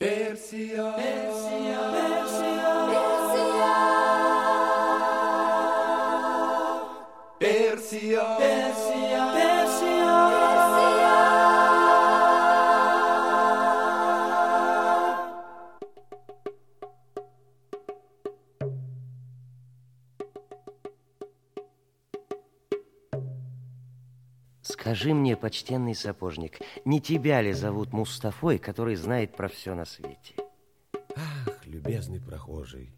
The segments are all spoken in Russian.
Персия, Персия, Персия, Скажи мне, почтенный сапожник, не тебя ли зовут Мустафой, который знает про все на свете? Ах, любезный прохожий,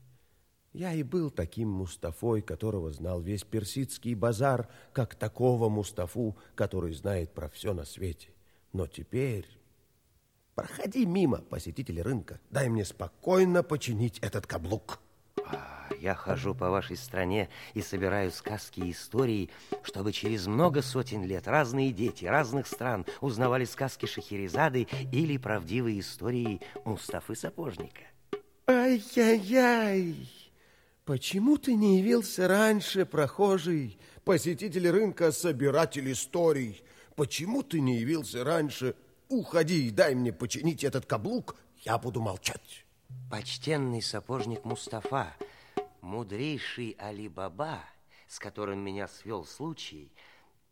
я и был таким Мустафой, которого знал весь персидский базар, как такого Мустафу, который знает про все на свете. Но теперь... Проходи мимо, посетитель рынка. Дай мне спокойно починить этот каблук. Я хожу по вашей стране и собираю сказки и истории, чтобы через много сотен лет разные дети разных стран узнавали сказки Шахерезады или правдивые истории Мустафы Сапожника. Ай-яй-яй! Почему ты не явился раньше, прохожий, посетитель рынка, собиратель историй? Почему ты не явился раньше? Уходи и дай мне починить этот каблук, я буду молчать. Почтенный сапожник Мустафа, мудрейший Али-Баба, с которым меня свел случай,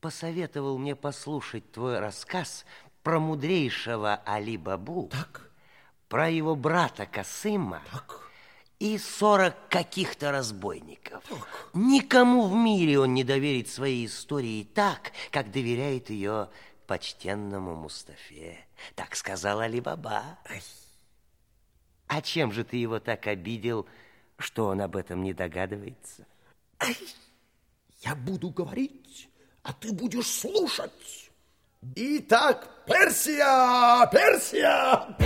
посоветовал мне послушать твой рассказ про мудрейшего Али-Бабу, Так, про его брата Касыма так. и сорок каких-то разбойников. Никому в мире он не доверит своей истории так, как доверяет ее почтенному Мустафе. Так сказал Али-Баба. А чем же ты его так обидел, что он об этом не догадывается? Я буду говорить, а ты будешь слушать. Итак, Персия, Персия!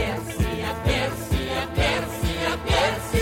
Здравствуйте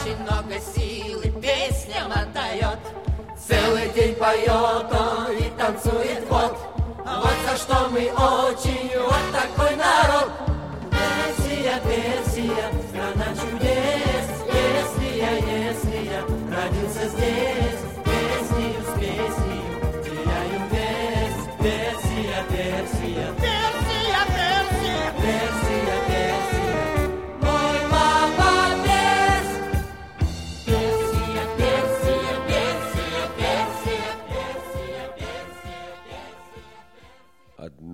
Очень много силы песням отдает Целый день поет он и танцует вот. Вот за что мы очень вот такой народ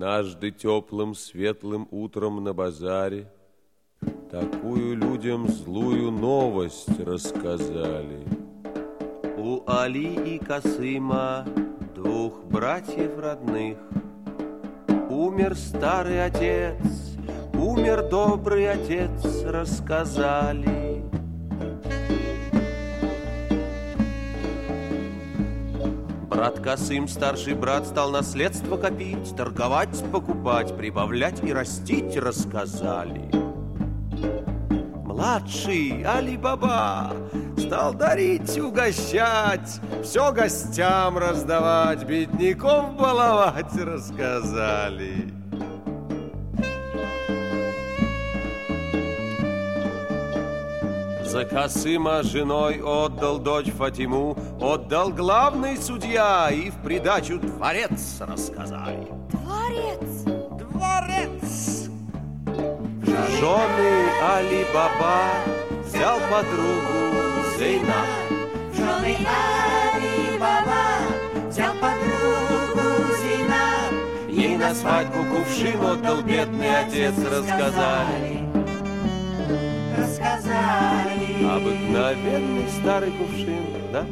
Однажды теплым светлым утром на базаре Такую людям злую новость рассказали. У Али и Касыма, двух братьев родных, Умер старый отец, умер добрый отец, рассказали. Брат Косым, старший брат, стал наследство копить, торговать, покупать, прибавлять и растить, рассказали. Младший Али-Баба стал дарить, угощать, все гостям раздавать, бедняков баловать, рассказали. За Касыма женой отдал дочь Фатиму, отдал главный судья и в придачу дворец рассказали. Дворец. Дворец! Жены Али-Баба взял подругу Зейнаб. Жены Али Баба взял подругу Зейнаб. Ей на свадьбу кувшин отдал бедный отец, рассказали. Рассказали. Обыкновенный старый кувшин, да?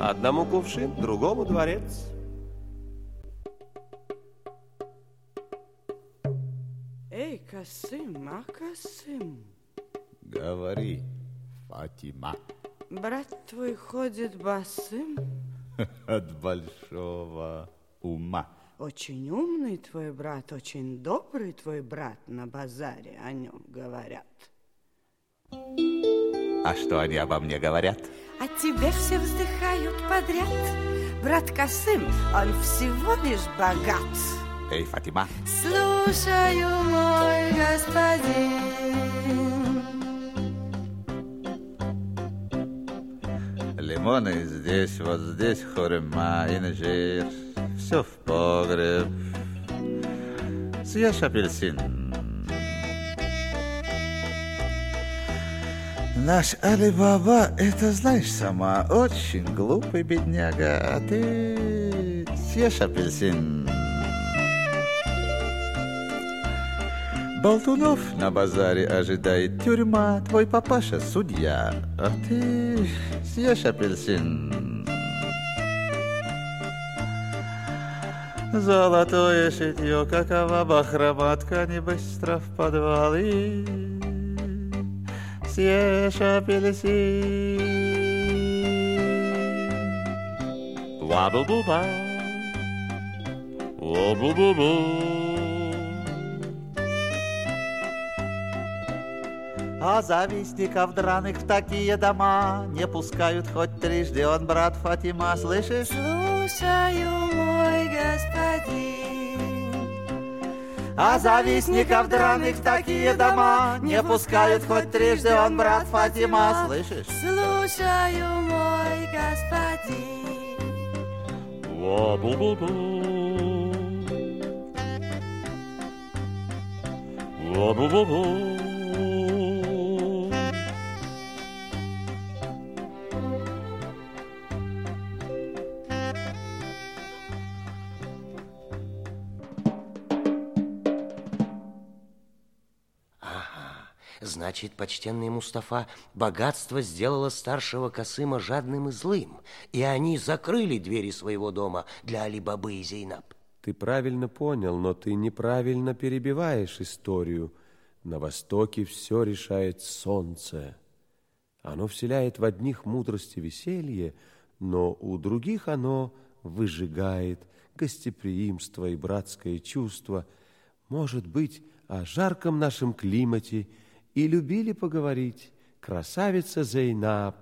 Одному кувшин, другому дворец. Эй, Касым, а Касым, Говори, Фатима, брат твой ходит босым? от большого ума. Очень умный твой брат, очень добрый твой брат, на базаре о нем говорят. А что они обо мне говорят? А тебе все вздыхают подряд. Брат Касым, он всего лишь богат. Эй, Фатима, Слушаю, мой господин. лимоны здесь, вот здесь хурма, инжир. Все в погреб. Съешь апельсин. Наш Али-Баба, это знаешь сама, очень глупый бедняга, а ты съешь апельсин. Болтунов на базаре ожидает тюрьма, твой папаша судья, а ты съешь апельсин. Золотое шитье, какова бахрома, ткани быстро в подвал и съешь апельсин. Ла-бу-бу-ба. Ла-бу-бу-бу. А завистников драных в такие дома Не пускают хоть трижды он брат Фатима, слышишь? Слушаю, мой господин. А завистников драных в такие дома Не пускают хоть трижды он брат Фатима, слышишь? Слушаю, мой господин. Ла-бу-бу-бу. Ла-бу-бу-бу. Значит, почтенный Мустафа, богатство сделало старшего Касыма жадным и злым, и они закрыли двери своего дома для Али-Бабы и Зейнаб. Ты правильно понял, но ты неправильно перебиваешь историю. На востоке все решает солнце. Оно вселяет в одних мудрость и веселье, но у других оно выжигает гостеприимство и братское чувство. Может быть, о жарком нашем климате и любили поговорить красавица Зейнаб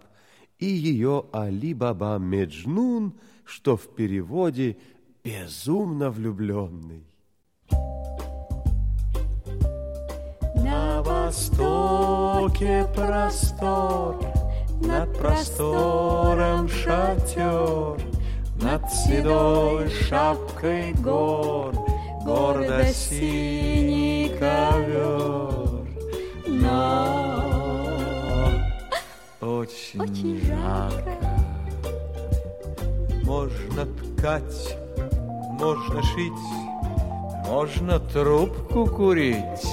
и ее Али-Баба Меджнун, что в переводе «безумно влюбленный». На востоке простор, над простором шатер, над седой шапкой гор, гордо синий ковер. Но очень, жарко. Можно ткать, можно шить, можно трубку курить.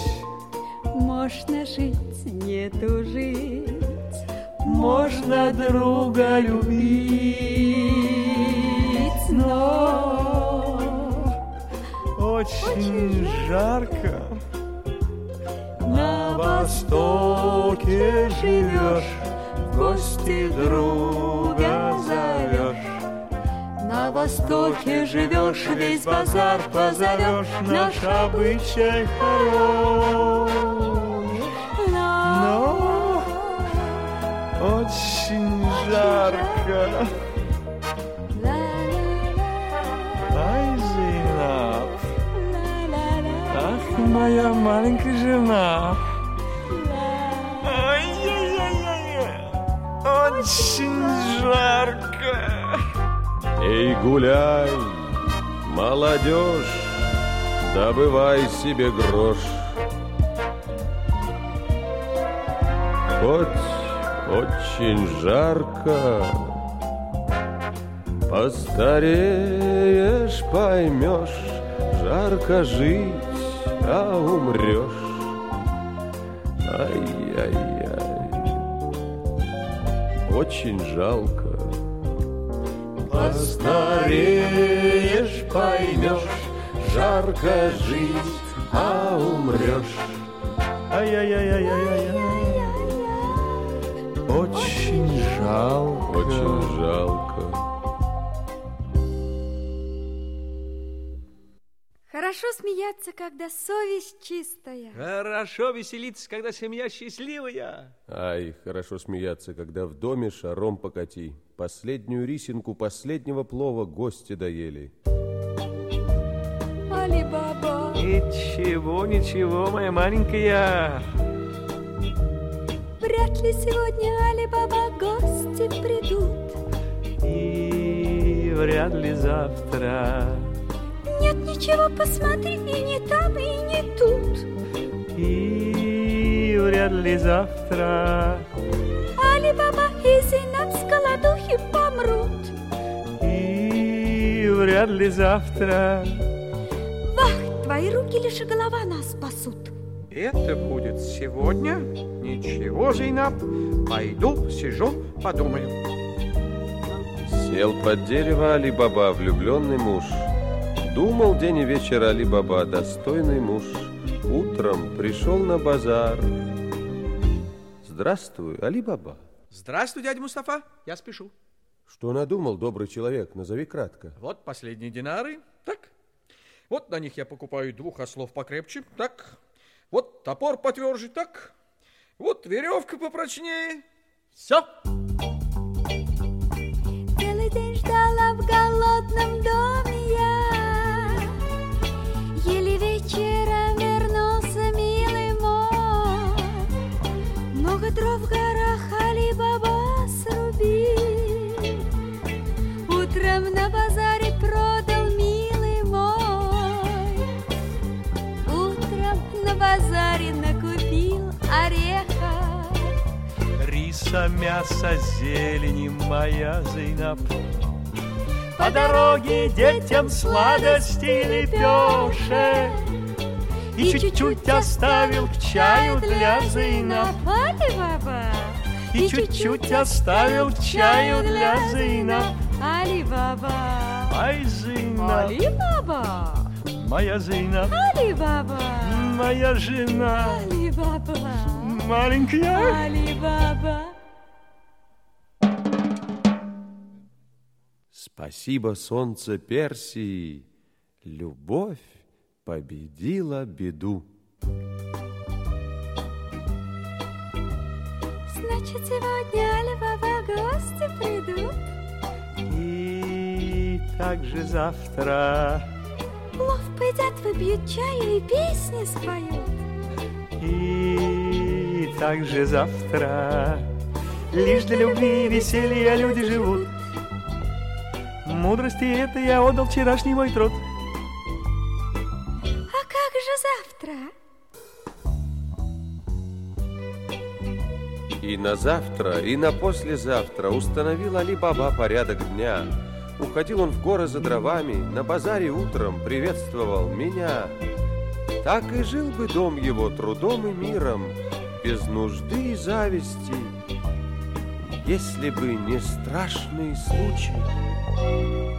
Можно жить, не тужить. Можно друга любить, но очень жарко. Востоке живешь, в гости друга зовешь. На востоке живешь, весь базар позовешь, наш обычай хорош. Но очень жарко. Ай, Зейнаб, ах, моя маленькая жена. Очень жарко. Эй, гуляй, молодежь, добывай себе грош. Хоть очень жарко, постареешь, поймешь, жарко жить, а умрешь. Очень жалко. Постареешь, поймешь, жарко жить, а умрешь. Ай-яй-яй-яй-яй-яй. Очень жалко. Очень жалко. Хорошо смеяться, когда совесть чистая. Хорошо веселиться, когда семья счастливая. Ай, хорошо смеяться, когда в доме шаром покати. Последнюю рисинку последнего плова гости доели. Али-баба. Ничего, ничего, моя маленькая. Вряд ли сегодня Али-баба гости придут. И вряд ли завтра. Ничего, посмотри, и не там, и не тут. И вряд ли завтра. Али-баба и Зейнаб с голодухи помрут. И вряд ли завтра. Вах, твои руки лишь и голова нас спасут. Это будет сегодня? Ничего, Зейнаб. Пойду, сижу, подумаю. Сел под дерево Али-Баба, влюбленный муж. Думал день и вечер Али-Баба, достойный муж. Утром пришел на базар. Здравствуй, Али-Баба. Здравствуй, дядя Мустафа. Я спешу. Что надумал, добрый человек? Назови кратко. Вот последние динары. Так. Вот на них я покупаю двух ослов покрепче. Так. Вот топор потверже. Так. Вот веревка попрочнее. Все. Целый день ждала в голодном доме дров в горах Али-Баба срубил. Утром на базаре продал милый мой. Утром на базаре накупил ореха. Риса, мясо, зелени, моя Зейнаб. По дороге детям сладости лепешек. И чуть-чуть оставил к чаю для Зейнаб. Али-Баба. И чуть-чуть оставил к чаю для Зейнаб. Али-Баба. Ай, Зейнаб, Али-Баба. моя Зейнаб, Али-Баба. моя жена, Али-Баба. маленькая. Али-Баба. Спасибо, солнце Персии. Любовь победила беду. Значит, сегодня Али-Баба гости придут. И также завтра, Плов поедят, выпьют чаю и песни споют. и также завтра. Лишь для любви и веселья люди живут. Мудрости это я отдал вчерашний мой труд. Завтра? И на завтра, и на послезавтра установил Али-Баба порядок дня. Уходил он в горы за дровами, на базаре утром приветствовал меня. Так и жил бы дом его трудом и миром, без нужды и зависти, если бы не страшный случай.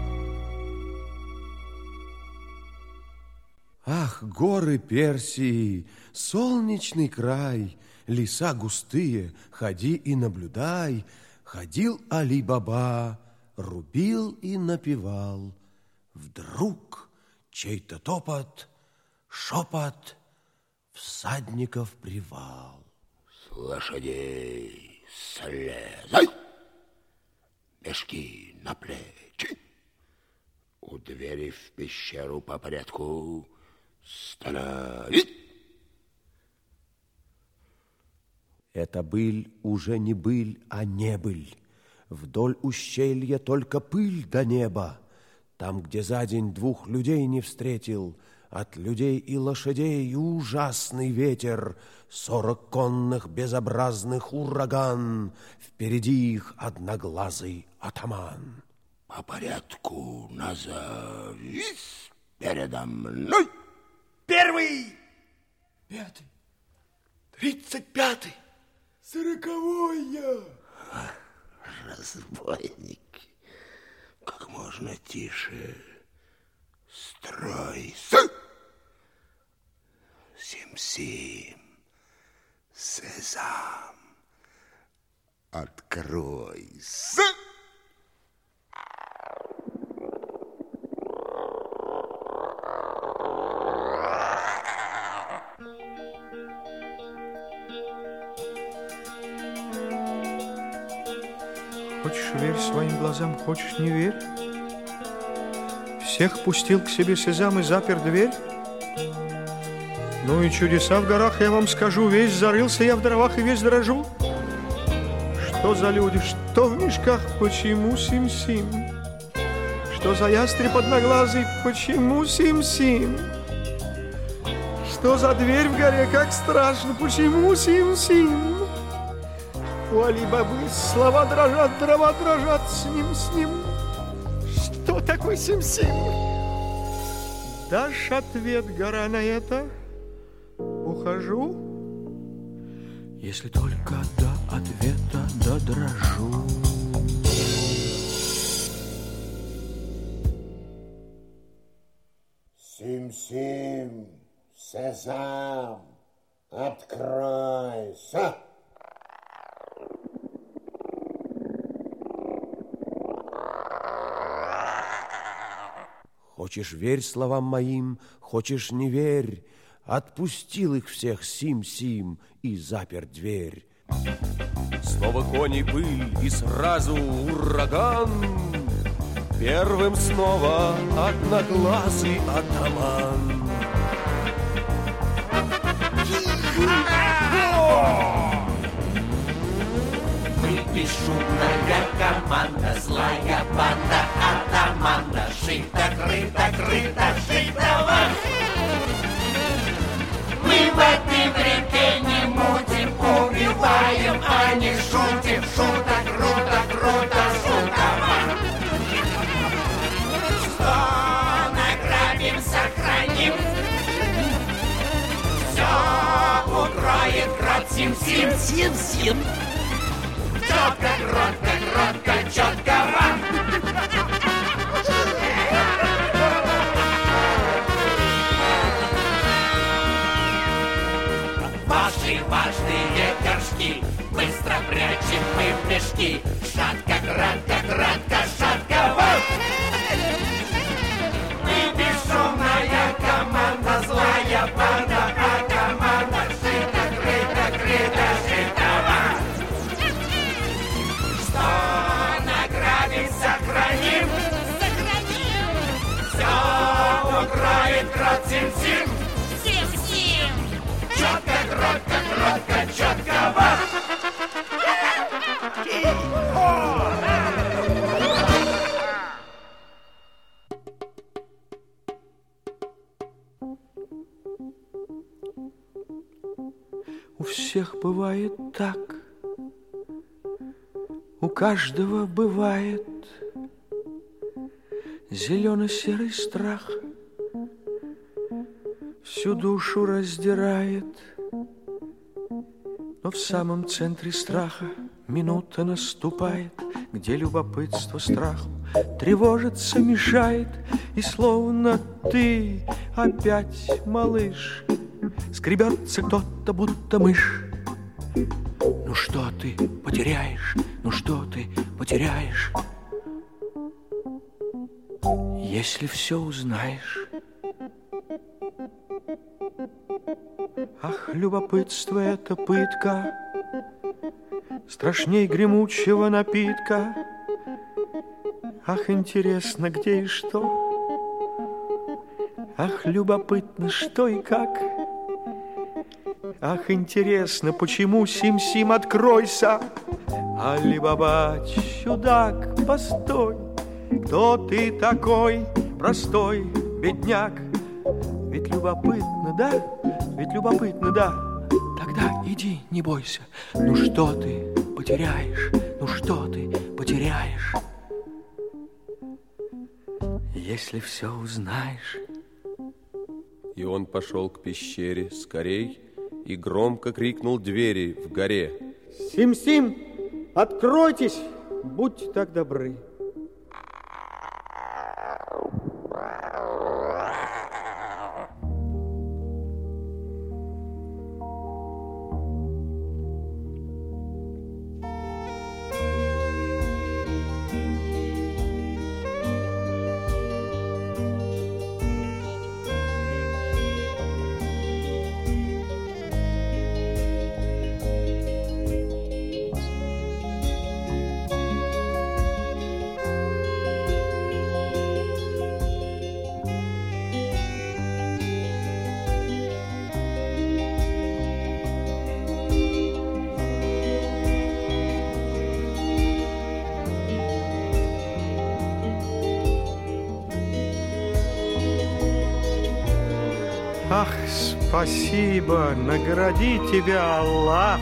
Ах, горы Персии, солнечный край, Леса густые, ходи и наблюдай. Ходил Али-Баба, рубил и напевал. Вдруг чей-то топот, шепот, всадников привал. С лошадей слезай, мешки на плечи. У двери в пещеру по порядку стоять. Это быль уже не быль, а не быль. Вдоль ущелья только пыль до неба. Там, где за день двух людей не встретил, От людей и лошадей ужасный ветер, Сорок конных безобразных ураган, Впереди их одноглазый атаман. По порядку назовись передо мной. Первый, пятый, тридцать пятый, сороковой я. Разбойник, как можно тише? Стройся. Сим-сим, сезам, откройся. Верь своим глазам, хочешь не верь. Всех пустил к себе Сезам и запер дверь. Ну и чудеса в горах, я вам скажу, весь зарылся я в дровах и весь дрожу. Что за люди, что в мешках, почему сим-сим? Что за ястреб одноглазый, почему сим-сим? Что за дверь в горе, как страшно, почему сим-сим? У Али-Бабы слова дрожат, дрова дрожат с ним, с ним. Что такое сим-сим? Дашь ответ, гора, на это? Ухожу? Если только до ответа додрожу. Сим-сим, сезам, откройся. Хочешь верь словам моим, хочешь не верь. Отпустил их всех Сим-Сим и запер дверь. Снова кони пыль и сразу ураган. Первым снова одноглазый атаман. Мы бесшумная команда, злая банда, атаманда, шито, крыто, крыто, шитого. Мы в этой реке не мутим, убиваем, а не шутим, шуток, круто, круто, шутово. Что награбим, сохраним, все укроет крот сим-сим, сим-сим. Четко, кротко, кротко, четко Быстро прячем мы в мешки Шатко, кратко, кратко, шатко вам. Мы бесшумная команда Злая банда, У всех бывает так, у каждого бывает зелено-серый страх, всю душу раздирает, но в самом центре страха минута наступает, где любопытство страху тревожится, мешает, и словно ты опять малыш. Скребется кто-то, будто мышь. Ну что ты потеряешь, ну что ты потеряешь, если все узнаешь? Ах, любопытство — это пытка, Страшней гремучего напитка. Ах, интересно, где и что? Ах, любопытно, что и как? Ах, интересно, почему Сим-Сим откройся? Али-Баба, чудак, постой, Кто ты такой, простой бедняк? Ведь любопытно, да? Ведь любопытно, да? Тогда иди, не бойся. Ну что ты потеряешь? Ну что ты потеряешь? Если все узнаешь. И он пошел к пещере скорей и громко крикнул двери в горе. Сим-Сим, откройтесь, будьте так добры. Спасибо, награди тебя, Аллах.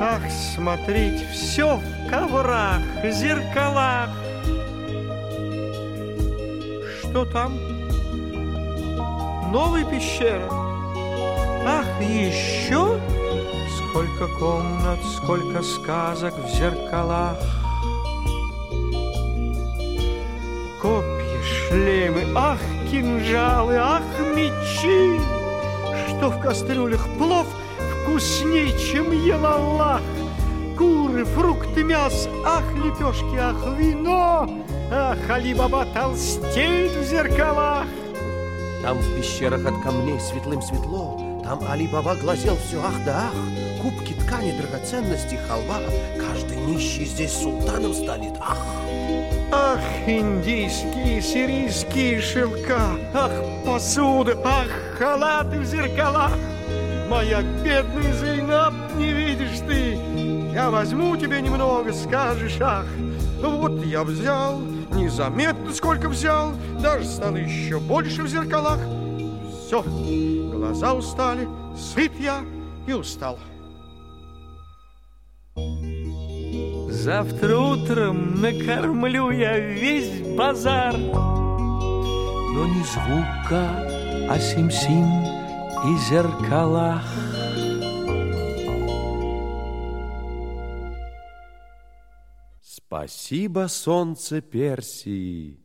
Ах, смотреть все в коврах, зеркалах. Что там? Новая пещера. Ах, еще? Сколько комнат, сколько сказок в зеркалах. Копья, шлемы, ах, кинжалы, ах, мечи! Что в кастрюлях плов вкусней, чем ел Аллах! Куры, фрукты, мясо, ах, лепешки, ах, вино! Ах, Али-Баба толстеет в зеркалах! Там в пещерах от камней светлым светло, Там Али-Баба глазел все ах да ах, Кубки, ткани, драгоценности, халва, Каждый нищий здесь султаном станет, ах! Ах, индийские, сирийские шелка, Ах, посуда, ах, халаты в зеркалах. Моя бедная Зейнаб, не видишь ты, Я возьму тебе немного, скажешь, ах. Вот я взял, незаметно сколько взял, Даже стало еще больше в зеркалах. Все, глаза устали, сыт я и устал. Завтра утром накормлю я весь базар. Но ни звука о сим-сим и зеркалах. Спасибо, солнце Персии.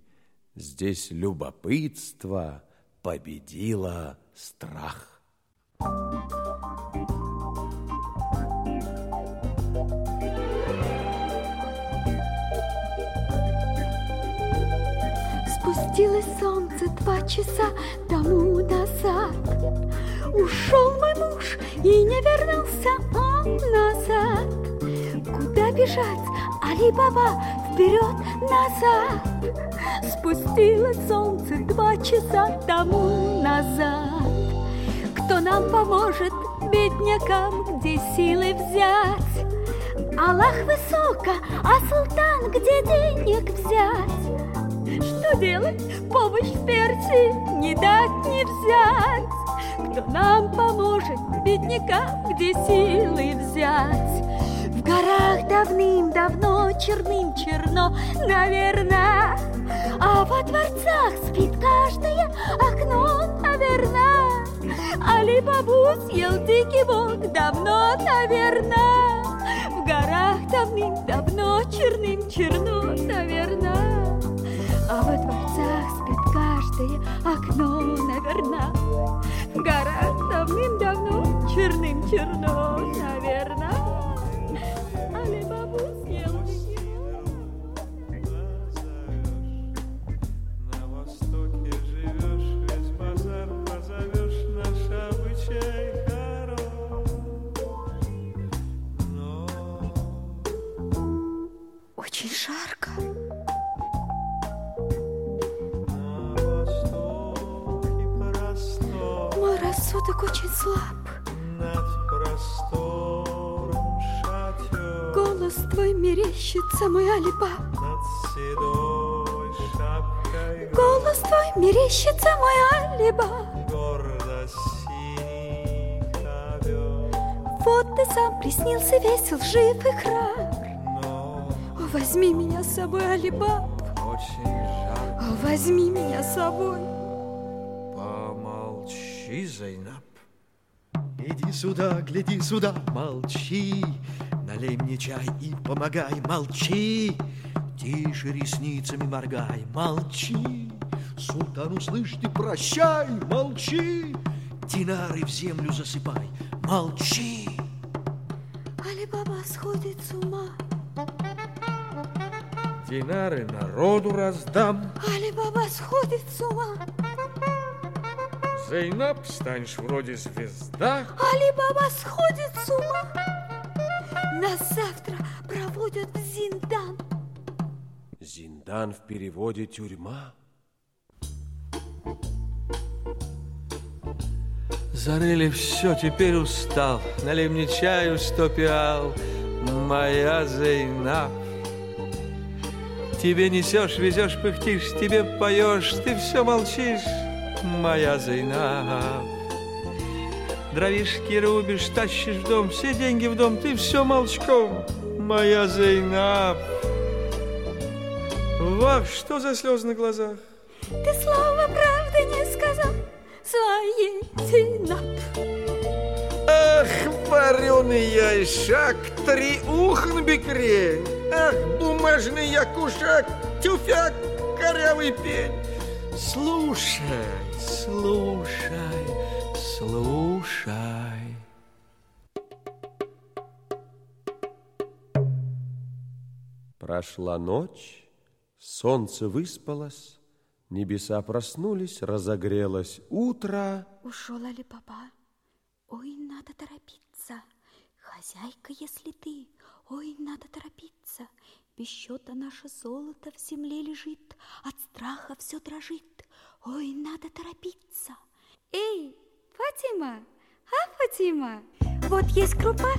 Здесь любопытство победило страх. Спустилось солнце два часа тому назад. Ушел мой муж и не вернулся он назад. Куда бежать, Али-Баба, вперед-назад? Спустилось солнце два часа тому назад. Кто нам поможет, беднякам, где силы взять? Аллах высоко, а султан, где денег взять? Что делать? Помощь в Персии не дать, не взять. Кто нам поможет, бедняка, где силы взять? В горах давным-давно черным черно, наверное, А во дворцах спит каждое окно, наверное. Али-бабу съел дикий бог давно, наверное. В горах давным-давно черным черно, наверное. А во дворцах спит каждое окно, наверное. В горах давным-давно черным черно, наверное. Али На востоке Рассудок очень слаб. Над простором шатер, Голос твой мерещится, мой Алибаб. над седой шапкой Голос твой мерещится, мой Алибаб. гордо синий ковер. Вот ты сам приснился весел, жив и храбр. О, возьми меня с собой, Алибаб. Очень жарко. О, возьми меня с собой. Помолчи, Зайнаб. Иди сюда, гляди сюда, молчи. Налей мне чай и помогай, молчи. Тише ресницами моргай, молчи. Султан, услышь ты, прощай, молчи. Динары в землю засыпай, молчи. Алибаба сходит с ума. Динары народу раздам. Алибаба сходит с ума. Зайнаб, станешь вроде звезда. Алибаба сходит с ума. Нас завтра проводят в Зиндан. Зиндан в переводе тюрьма. Зарыли все, теперь устал. Налей мне чаю сто пиал, моя Зейнаб. Тебе несешь, везешь, пыхтишь, тебе поешь, ты все молчишь, моя Зейнаб. Дровишки рубишь, тащишь в дом, все деньги в дом, ты все молчком, моя Зейнаб. Вах, что за слезы на глазах? Ты слова правды не сказал своей Зинаб. Ах, вареный яйшак, три ухн бекрень. Ах, бумажный якушак, тюфяк, корявый пень. Слушай, слушай, слушай. Прошла ночь, солнце выспалось, небеса проснулись, разогрелось утро. Ушел Алибаба. Ой, надо торопиться. Хозяйка, если ты, ой, надо торопиться. Без счета наше золото в земле лежит, от страха все дрожит. Ой, надо торопиться. Эй, Фатима, а, Фатима? Вот есть крупа,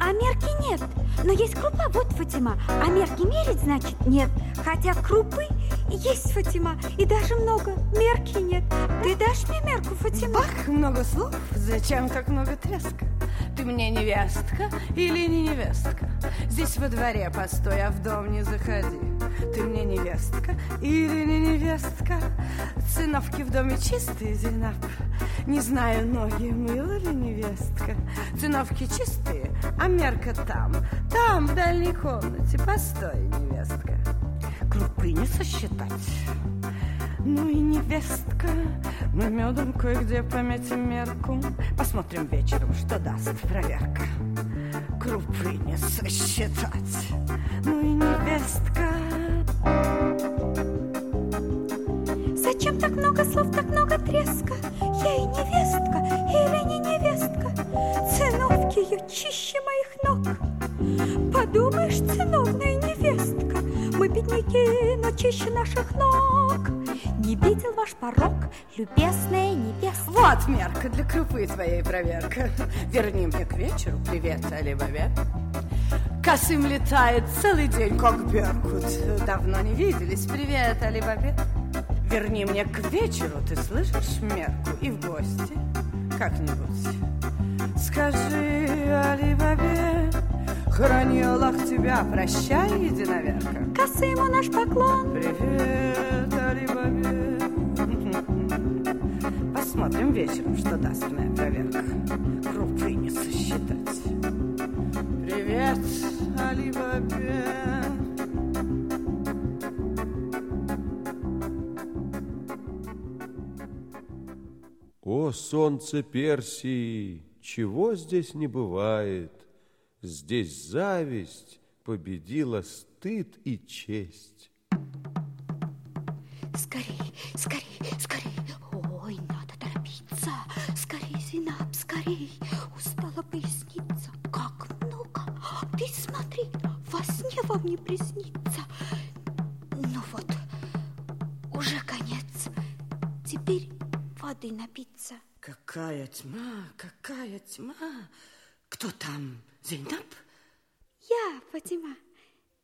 а мерки нет. Но есть крупа, вот, Фатима, а мерки мерить, значит, нет. Хотя крупы есть, Фатима, и даже много, мерки нет. Ты дашь мне мерку, Фатима? Бах, много слов, зачем так много треска? Ты мне невестка или не невестка? Здесь во дворе постой, а в дом не заходи. Ты мне невестка или не невестка? Циновки в доме чистые, Зинаб. Не знаю, ноги мыла ли невестка. Циновки чистые, а мерка там. Там, в дальней комнате, постой, невестка. Крупы не сосчитать. Ну и невестка, мы медом кое-где пометим мерку. Посмотрим вечером, что даст проверка. Крупы не сосчитать. Ну и невестка. Зачем так много слов, так много треска? Я невестка, или не невестка? Ее чище моих ног. Подумаешь, циновная невестка, мы бедняки, но чище наших ног. Не видел ваш порог, любезная невестка. Вот мерка для крупы твоей проверка. Верни мне к вечеру привет, Алибабе. Косым летает целый день, как Беркут. Давно не виделись. Привет, Алибабе. Верни мне к вечеру, ты слышишь, мерку, и в гости как-нибудь. Скажи, Алибабе, храни Аллах тебя, прощай, единоверка. Косыму наш поклон. Привет, Алибабе. Посмотрим вечером, что даст моя проверка. Крупы не сосчитать. Привет, Али-Бабе. О, солнце Персии, чего здесь не бывает? Здесь зависть победила стыд и честь. Скорей, скорей, скорей. Ой, надо торопиться. Скорей, Зинаб, скорей. Устала поясница. Как много. Ты смотри, во сне вам не приснится. Ну вот, уже конец. Теперь воды напиться. Какая тьма, какая тьма. Кто там? Зейнаб? Я, Фатима.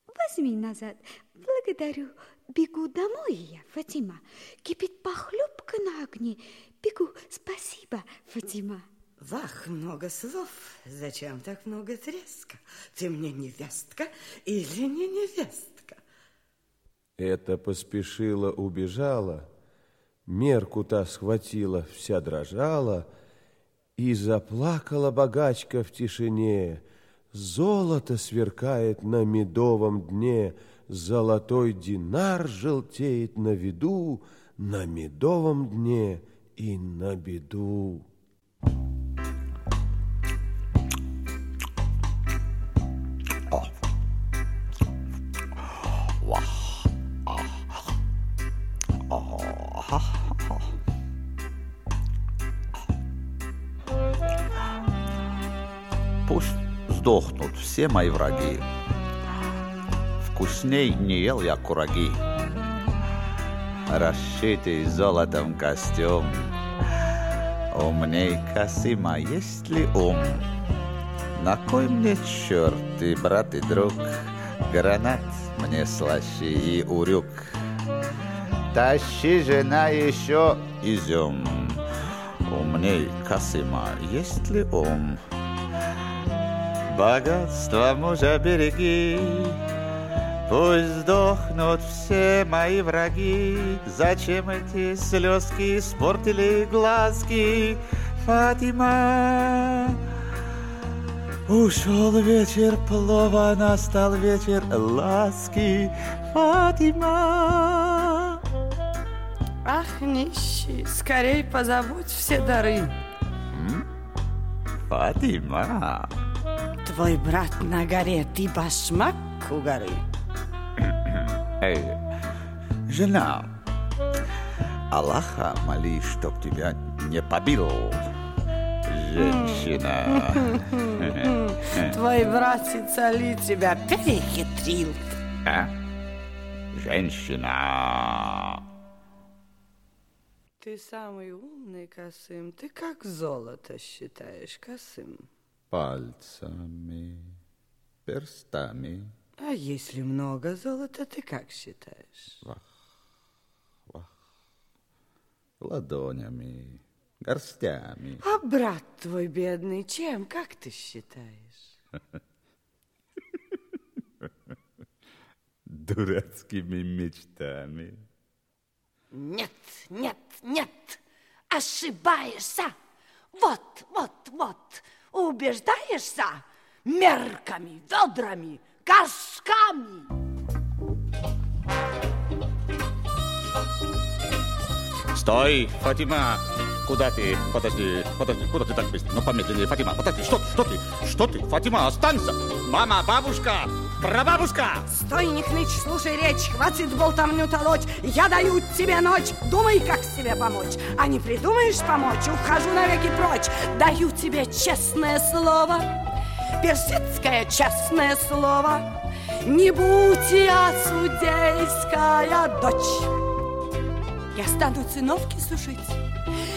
Возьми назад. Благодарю. Бегу домой я, Фатима. Кипит похлебка на огне. Бегу. Спасибо, Фатима. Вах, много слов. Зачем так много треска? Ты мне невестка или не невестка? Это поспешила, убежала, мерку та схватила, вся дрожала, и заплакала богачка в тишине. Золото сверкает на медовом дне, Золотой динар желтеет на виду, На медовом дне и на беду. Пусть сдохнут все мои враги. Вкусней не ел я кураги. Расшитый золотом костюм. Умней Касима есть ли ум? На кой мне черт и брат и друг? Гранат мне слаще и урюк. Тащи, жена, еще изюм. Умней Касима есть ли ум? Богатство мужа береги, Пусть сдохнут все мои враги. Зачем эти слезки испортили глазки? Фатима, Ушел вечер плова, настал вечер ласки. Фатима. Ах, нищий, скорей позабудь все дары. Фатима. Твой брат на горе, ты башмак у горы. Эй, жена, Аллаха моли, чтоб тебя не побил. Женщина. Твой братец Али тебя перехитрил. А? Женщина. Ты самый умный, Касым. Ты как золото считаешь, Касым? Пальцами, перстами. А если много золота, ты как считаешь? Вах, вах. Ладонями, горстями. А брат твой бедный чем, как ты считаешь? Дурацкими мечтами. Нет, нет, нет, ошибаешься. Вот, вот, вот, убеждаешься мерками, ведрами, горшками. Стой, Фатима! Куда ты? Подожди, подожди, куда ты так быстро? Ну, помедленнее, Фатима, подожди, что, что ты? Что ты? Фатима, останься! Мама, бабушка, прабабушка! Стой, не хнычь, слушай речь, хватит болтовню толочь. Я даю тебе ночь, думай, как себе помочь. А не придумаешь помочь, ухожу навеки прочь. Даю тебе честное слово, персидское честное слово. Не будь я судейская дочь. Я стану циновки сушить,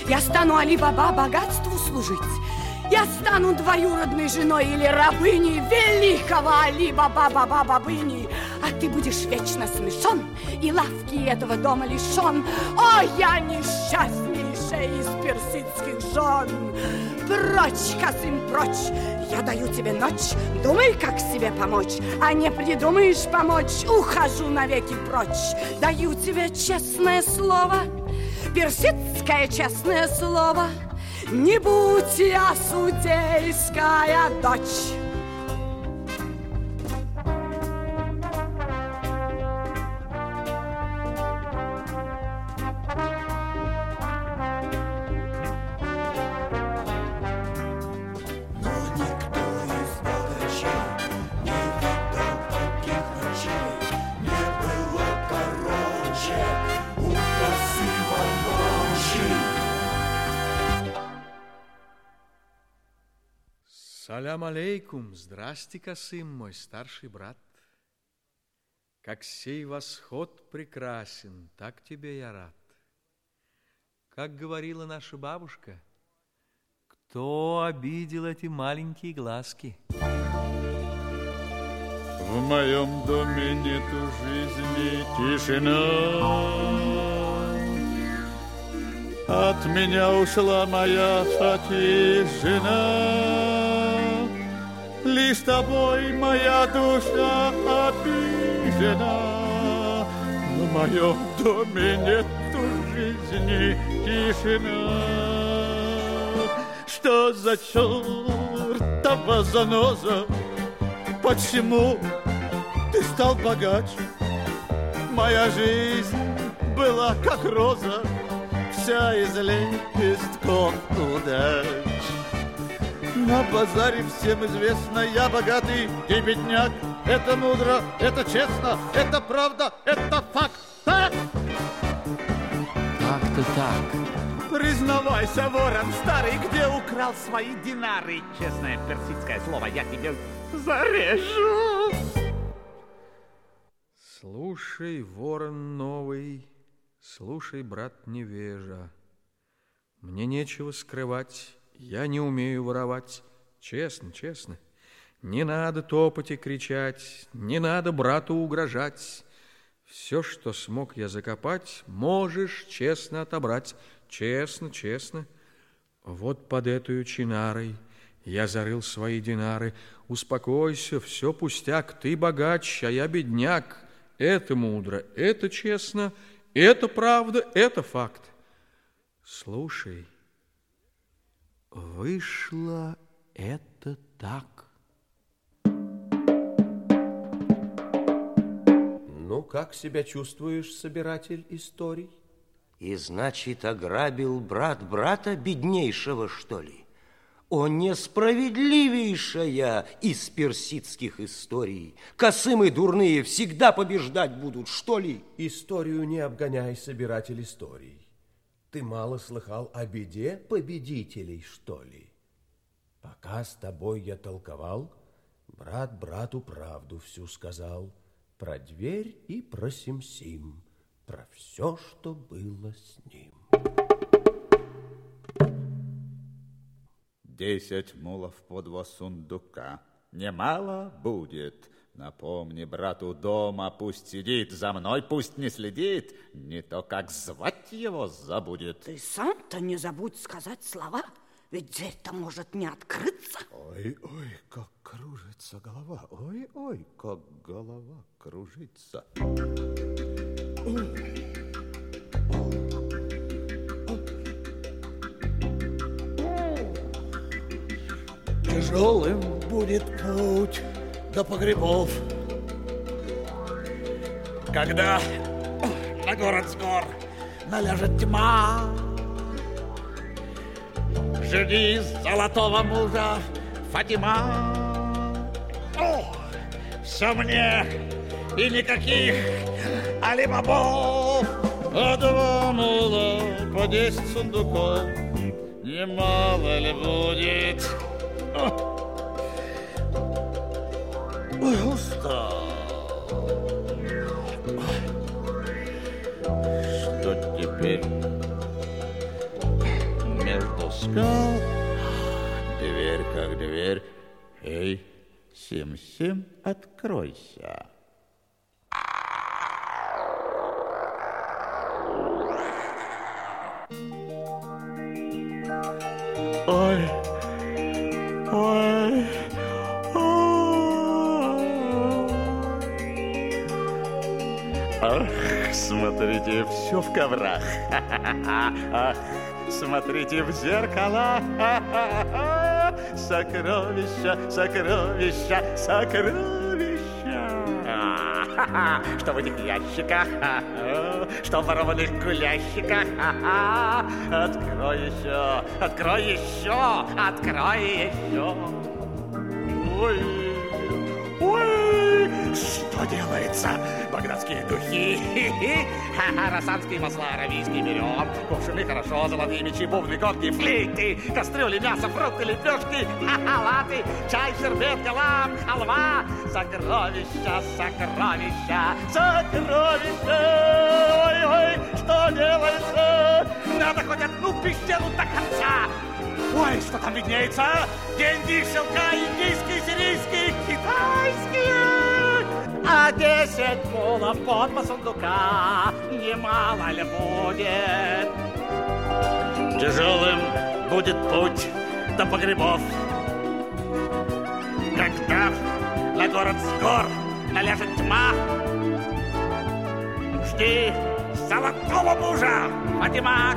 я стану Али-Баба богатству служить. Я стану двоюродной женой или рабыней великого Али-Баба-Баба-Бабыни. А ты будешь вечно смешон и лавки этого дома лишен. О, я несчастнейшая из персидских жен! Прочь, Касым, прочь! Я даю тебе ночь, думай, как себе помочь. А не придумаешь помочь, ухожу навеки прочь. Даю тебе честное слово, персидское честное слово. Не будь я судейская дочь. Салям алейкум, здрасте, Касым, мой старший брат. Как сей восход прекрасен, так тебе я рад. Как говорила наша бабушка, кто обидел эти маленькие глазки? В моем доме нету жизни тишина. От меня ушла моя Фати жена. Лишь тобой моя душа обижена. В моем доме нету жизни тишина. Что за чертова заноза? Почему ты стал богач? Моя жизнь была как роза, вся из лепестков удач. На базаре всем известно, я богатый и бедняк. Это мудро, это честно, это правда, это факт. Так? Как-то так. Признавайся, ворон старый, где украл свои динары? Честное персидское слово, я тебе зарежу. Слушай, ворон новый, слушай, брат невежа. Мне нечего скрывать, я не умею воровать. Честно, честно. Не надо топать и кричать, не надо брату угрожать. Все, что смог я закопать, можешь честно отобрать. Честно, честно. Вот под этой чинарой я зарыл свои динары. Успокойся, все пустяк, ты богач, а я бедняк. Это мудро, это честно, это правда, это факт. Слушай, вышло это так. Ну, как себя чувствуешь, собиратель историй? И значит, ограбил брат брата беднейшего, что ли? О, несправедливейшая из персидских историй! Косымы дурные всегда побеждать будут, что ли? Историю не обгоняй, собиратель историй. Ты мало слыхал о беде победителей, что ли? Пока с тобой я толковал, брат брату правду всю сказал про дверь и про Сим-Сим, про все, что было с ним. Десять мулов по два сундука. Немало будет. Напомни брату дома, пусть сидит, за мной пусть не следит, не то как звать его забудет. Ты сам-то не забудь сказать слова, ведь дверь-то может не открыться. Ой, ой, как кружится голова, ой, ой, как голова кружится. Тяжелым будет путь до погребов. Когда на город с гор наляжет тьма, Жди золотого мужа Фатима. О, все мне и никаких алибабов. А два мула по десять сундуков Немало ли будет? Ой, устал. Что теперь? Между скал Дверь как дверь Эй, Сим-Сим, откройся смотрите, все в коврах. Ах, смотрите в зеркала. Сокровища, сокровища, сокровища. Что в этих ящиках, что в ворованных гулящиках. Открой еще, открой еще, открой еще. Ой, делается. Багдадские духи, ха-ха, масла, аравийские берем. Кувшины хорошо, золотые мечи, бубны, когти, флейты, кастрюли, мясо, фрукты, лепешки, ха-ха, латы, чай, шербет, галам, халва. Сокровища, сокровища, сокровища. Ой-ой, что делается? Надо хоть одну пещеру до конца. Ой, что там виднеется? Деньги, шелка, индийские, сирийские, китайские. А десять мулов под два сундука немало ли будет? Тяжелым будет путь до погребов. Когда на город с гор наляжет тьма, жди золотого мужа, Фатима.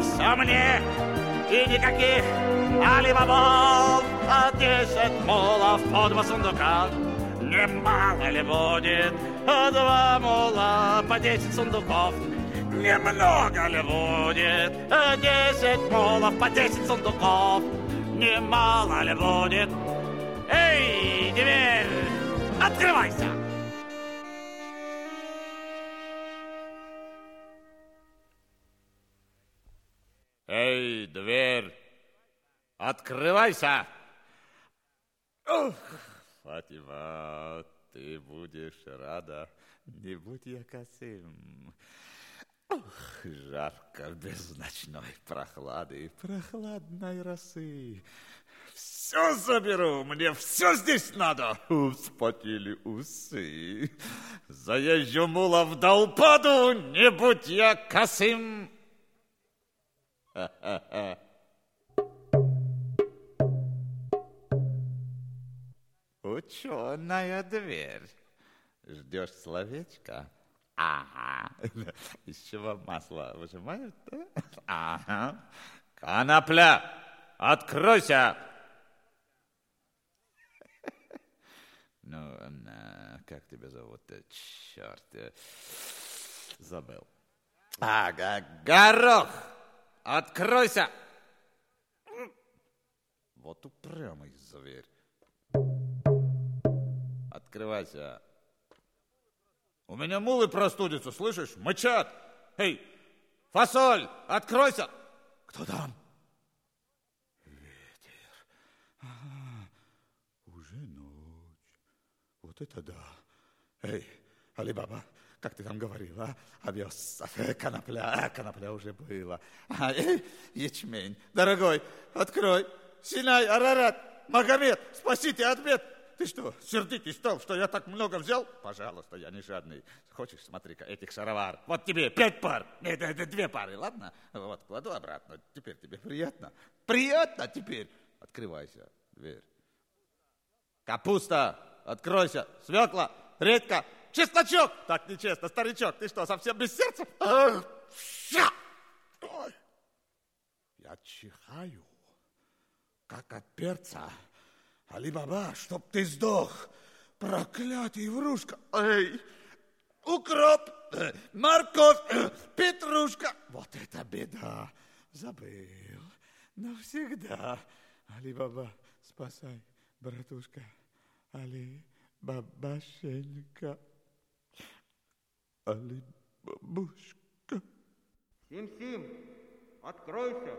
Все мне и никаких алибабов, а десять мулов по два сундука. Немало ли будет, а два мула по десять сундуков. Немного ли будет, а десять мулов по десять сундуков. Немало ли будет, эй, дверь, открывайся! Эй, дверь, открывайся! Ух, Фатима, ты будешь рада, не будь я косым. Ух, жарко без ночной прохлады, прохладной росы. Все заберу, мне все здесь надо. Вспотели усы. Заезжу мула в долпаду, не будь я косым. Ха-ха-ха. Ученая дверь. Ждешь словечко? Ага. Из чего масло выжимают? Ага. Конопля, откройся! Ну, на, как тебя зовут? Черт, э, забыл. Ага, горох, откройся! Вот упрямый зверь. Открывайся. У меня мулы простудятся, слышишь? Мычат. Эй, фасоль, откройся. Кто там? Ветер. Ага, уже ночь. Вот это да. Эй, Алибаба, как ты там говорила, овес, конопля, а, конопля уже было. А, эй, ячмень, дорогой, открой. Синай, Арарат, Магомед, спасите от бед. Ты что, сердитый стал, что я так много взял? Пожалуйста, я не жадный. Хочешь, смотри-ка, этих шаровар. Вот тебе пять пар. Нет, это две пары, ладно? Вот, кладу обратно. Теперь тебе приятно? Приятно теперь? Открывайся, дверь. Капуста, откройся. Свекла, редька, чесночок. Так нечестно, старичок, ты что, совсем без сердца? Я чихаю, как от перца. Али-Баба, чтоб ты сдох, проклятый врушка. Эй, укроп, э, морковь, э, петрушка. Вот это беда. Забыл. Навсегда. Али-Баба, спасай, братушка. Али-Бабашенька. Али-Бабушка. Сим-Сим, откройся.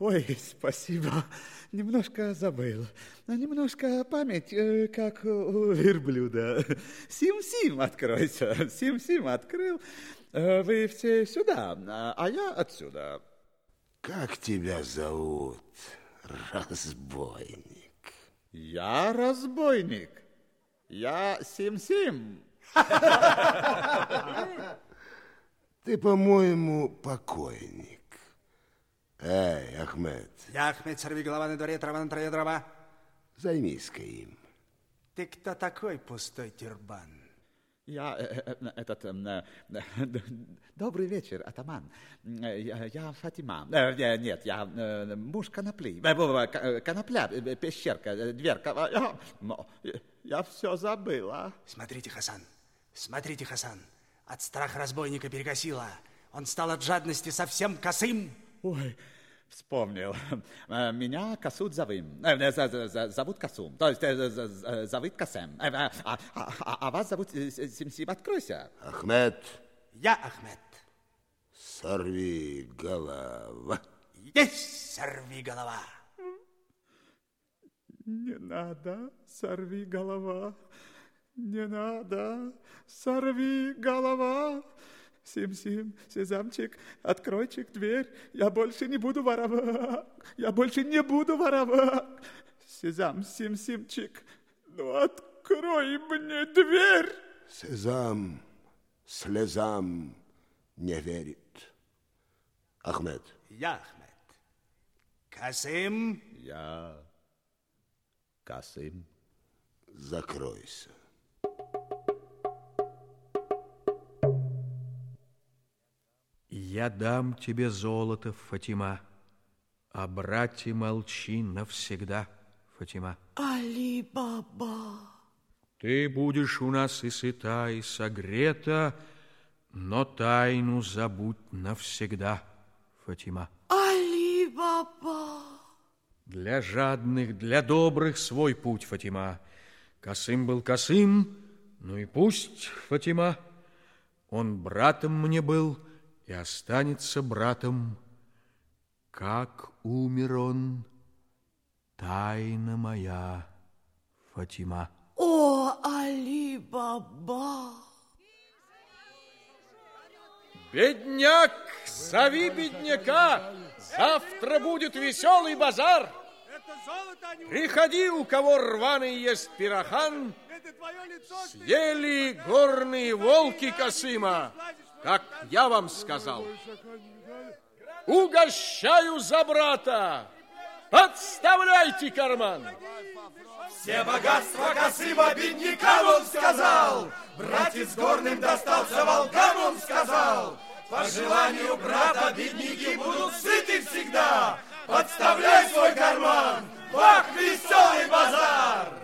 Ой, спасибо. Немножко забыл. Немножко память, э, как у верблюда. Сим-Сим, откройся. Сим-Сим открыл. Э, Вы все сюда, а я отсюда. Как тебя зовут, разбойник? Я разбойник. Я Сим-Сим. Ты, по-моему, покойник. Эй, Ахмед, Я Ахмед, сорви голова на дворе, трава на траве, дрова. займись-ка им. Ты кто такой, пустой тюрбан? Я э, э, этот... э, э, д- Добрый вечер, атаман. Я, я Фатима. Нет, я муж конопли. Конопля, пещерка, дверка. Я- я все забыла. Смотрите, Хасан, смотрите, Хасан. От страха разбойника перекосило. Он стал от жадности совсем косым. Ой, Вспомнил. Э, Меня Касут. Э, за- за- за- Зовут Касум. То есть э, за- за- за- зовут Касем. Э, А, а- а- а вас зовут э, Симсим. Откройся. Ахмед, Я Ахмед. сорви голова. Есть сорви голова. Не надо, сорви голова. Не надо, сорви голова. Сим-сим, сезамчик, откройчик дверь. Я больше не буду воровать. Я больше не буду воровать. Сезам, сим-симчик, ну открой мне дверь. Сезам слезам не верит. Ахмед, Я Ахмед. Касым. Я Касым. закройся. Я дам тебе золото, Фатима, а брате молчи навсегда, Фатима. Али-Баба. Ты будешь у нас и сыта, и согрета, но тайну забудь навсегда, Фатима. Али-Баба. Для жадных, для добрых свой путь, Фатима. Косым был косым, ну и пусть, Фатима. Он братом мне был и останется братом. Как умер он, тайна моя, Фатима. О, Али-Баба. Бедняк, зови бедняка, завтра будет веселый базар. Приходи, у кого рваный есть пирохан, съели горные волки Косыма, как я вам сказал. Угощаю за брата, подставляйте карман. Все богатства Касыма беднякам он сказал. Братец горным достался волкам он сказал. По желанию брата бедняки будут сыты всегда. Подставляй свой карман, бах, веселый базар!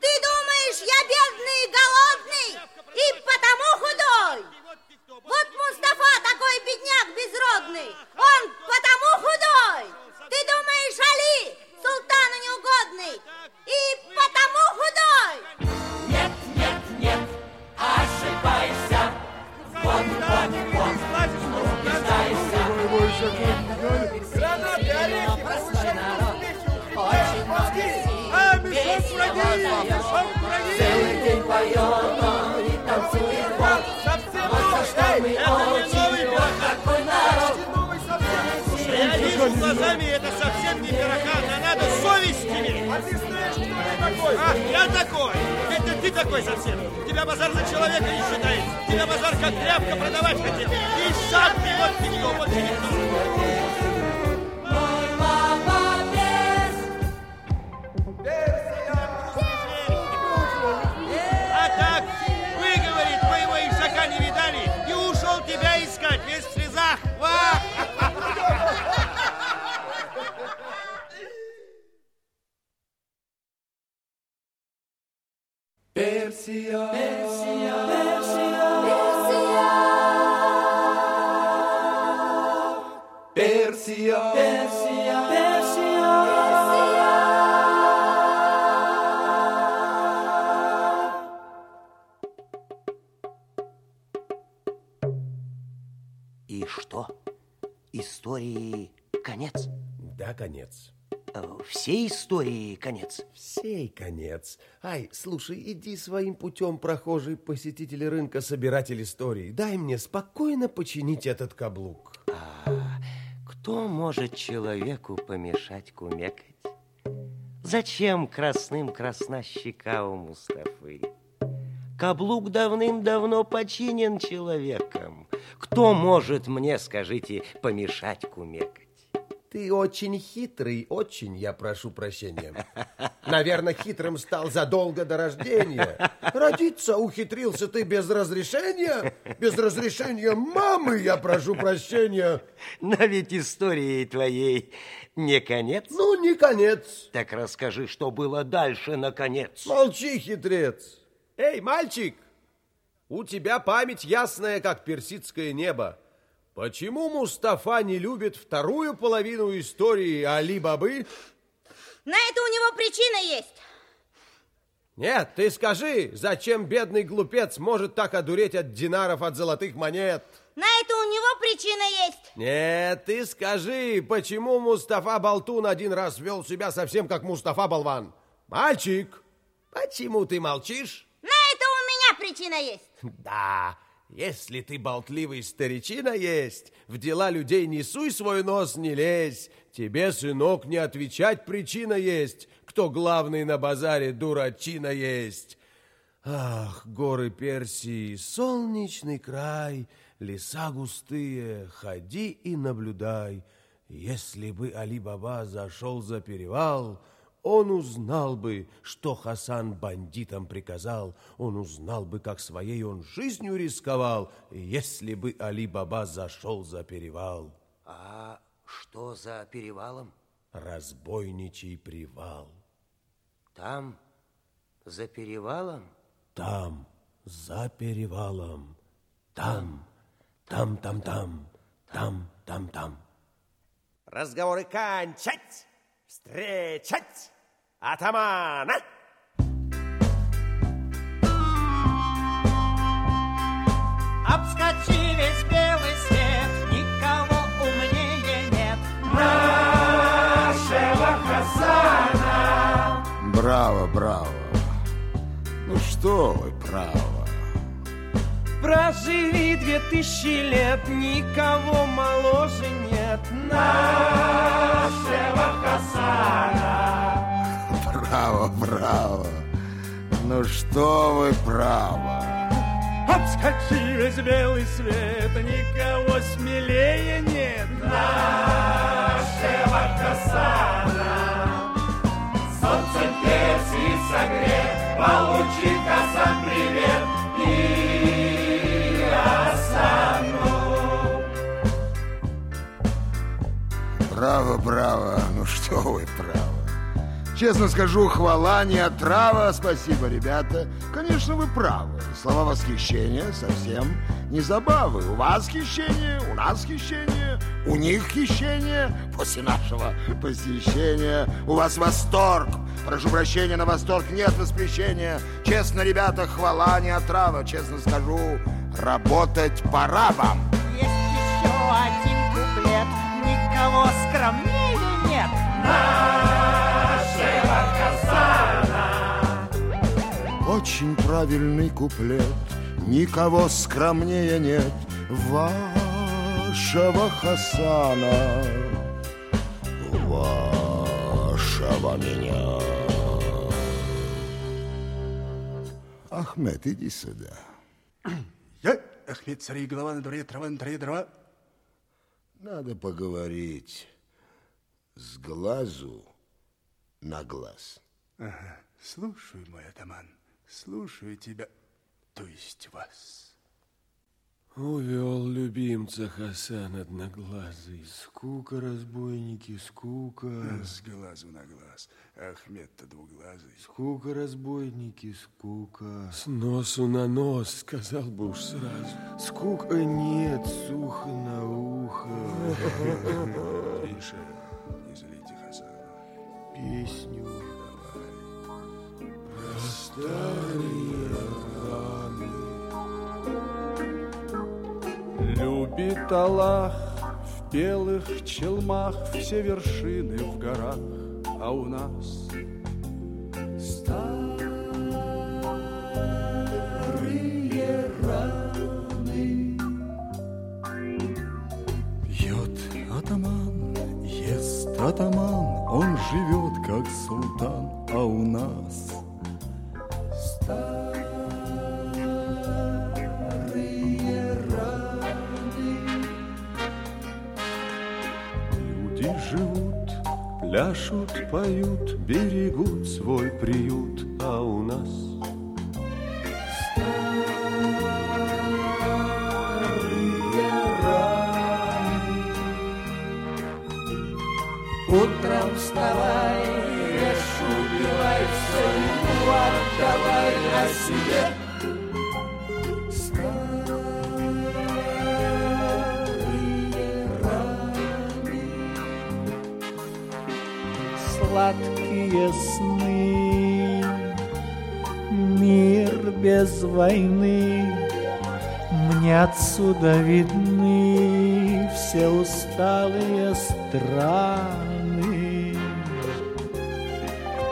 Ты думаешь, я бедный и голодный, и потому худой? Вот Мустафа такой бедняк безродный, он потому худой. Ты думаешь, Али султану неугодный, и потому худой? Нет, нет, нет, ошибайся. Вот, вот, вот, убеждайся. Целый день поет он и танцует вот. Вот что мы очень вот такой народ. Я вижу глазами, это совсем не пирохан, а надо совесть иметь. А ты знаешь, кто я такой? А, я такой. Это ты такой совсем. Тебя базар за человека не считает. Тебя базар как тряпка продавать хотел. И ты вот никто, вот никто. А слезах. Ва! Персия, Персия, конец. Э, Всей истории конец? Всей конец. Ай, слушай, иди своим путем, прохожий посетитель рынка, собиратель историй. Дай мне спокойно починить этот каблук. Кто может человеку помешать кумекать? Зачем красным красна щека у Мустафы? Каблук давным-давно починен человеком. Кто может мне, скажите, помешать кумекать? Ты очень хитрый, очень, я прошу прощения. Наверное, хитрым стал задолго до рождения. Родиться ухитрился ты без разрешения? Без разрешения мамы, я прошу прощения. Но ведь истории твоей не конец. Ну, не конец. Так расскажи, что было дальше, наконец. Молчи, хитрец. Эй, мальчик, у тебя память ясная, как персидское небо. Почему Мустафа не любит вторую половину истории Али Бабы? На это у него причина есть. Нет, ты скажи, зачем бедный глупец может так одуреть от динаров, от золотых монет? На это у него причина есть. Нет, ты скажи, почему Мустафа Болтун один раз вел себя совсем как Мустафа Болван? Мальчик, почему ты молчишь? На это у меня причина есть. Да, если ты болтливый старичина есть, в дела людей не суй свой нос, не лезь. Тебе, сынок, не отвечать причина есть, кто главный на базаре дурачина есть. Ах, горы Персии, солнечный край, леса густые, ходи и наблюдай. Если бы Али-Баба зашел за перевал, он узнал бы, что Хасан бандитам приказал, он узнал бы, как своей он жизнью рисковал, если бы Али-Баба зашел за перевал. А что за перевалом? Разбойничий привал. Там, за перевалом? Там, за перевалом. Там, там, там, там, там, там, там. Разговоры кончать, встречать атамана. Обскочи весь белый свет, никого умнее нет. Нашего Хасана. Браво, браво. Ну что вы, право. Проживи две тысячи лет, никого моложе нет. Нашего Хасана. Браво, браво. Ну что вы, право. Обскочи весь белый свет, никого смелее нет. Нашего Хасана. Солнцем Персии согрет, получит Хасан привет. И Хасану. Браво, браво. Ну что вы, право. Честно скажу, хвала не отрава. Спасибо, ребята. Конечно, вы правы. Слова восхищения совсем не забавы. У вас хищение, у нас хищение, у них хищение. После нашего посещения у вас восторг. Прошу прощения, на восторг нет воспрещения. Честно, ребята, хвала не отрава. Честно скажу, работать пора вам. Есть еще один куплет, никого скромнее нет. Нашего Очень правильный куплет, никого скромнее нет вашего Хасана, вашего меня. Ахмед, иди сюда. Я, Ахмед, цари голова на дворе, трава на траве, дрова. Надо поговорить с глазу на глаз. Ага. Слушаю, мой атаман, слушаю тебя, то есть вас. Увел любимца Хасан одноглазый. Скука, разбойники, скука. С глазу на глаз. Ахмед-то двуглазый. Скука, разбойники, скука. С носу на нос, сказал бы уж сразу. Скука нет, сухо на ухо. Тише, не злите Хасана. Песню. Любит Аллах в белых челмах все вершины в горах, а у нас Старые раны. пьет атаман, ест атаман, он живет как султан, а у нас Старые люди живут, пляшут, поют, берегут свой приют, а у нас сладкие сны. Мир без войны, мне отсюда видны все усталые страны.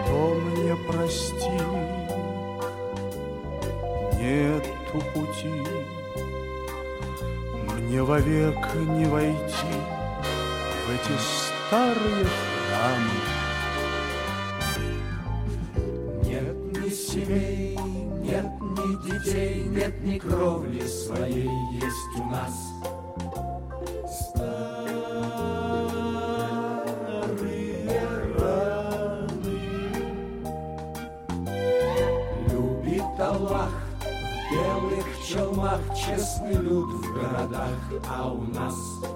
Кто мне прости, нету пути, мне вовек не войти в эти старые храмы. Городах, а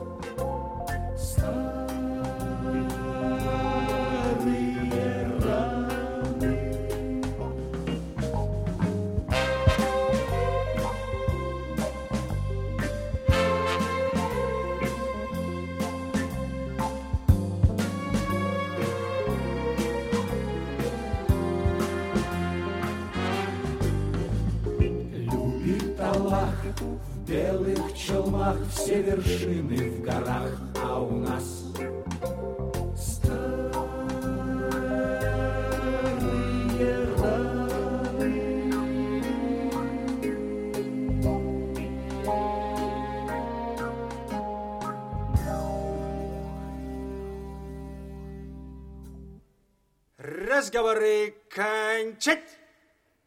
вершины в горах, а у нас. Разговоры кончать,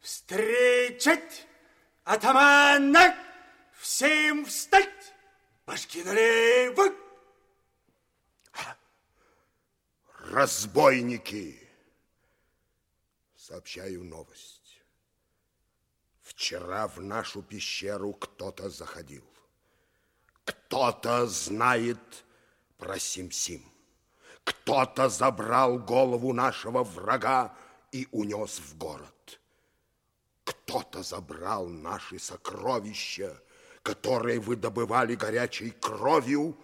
встречать, атамана, всем встать, налево. Разбойники! Сообщаю новость. Вчера в нашу пещеру кто-то заходил. Кто-то знает про Сим-Сим. Кто-то забрал голову нашего врага и унес в город. Кто-то забрал наши сокровища, которые вы добывали горячей кровью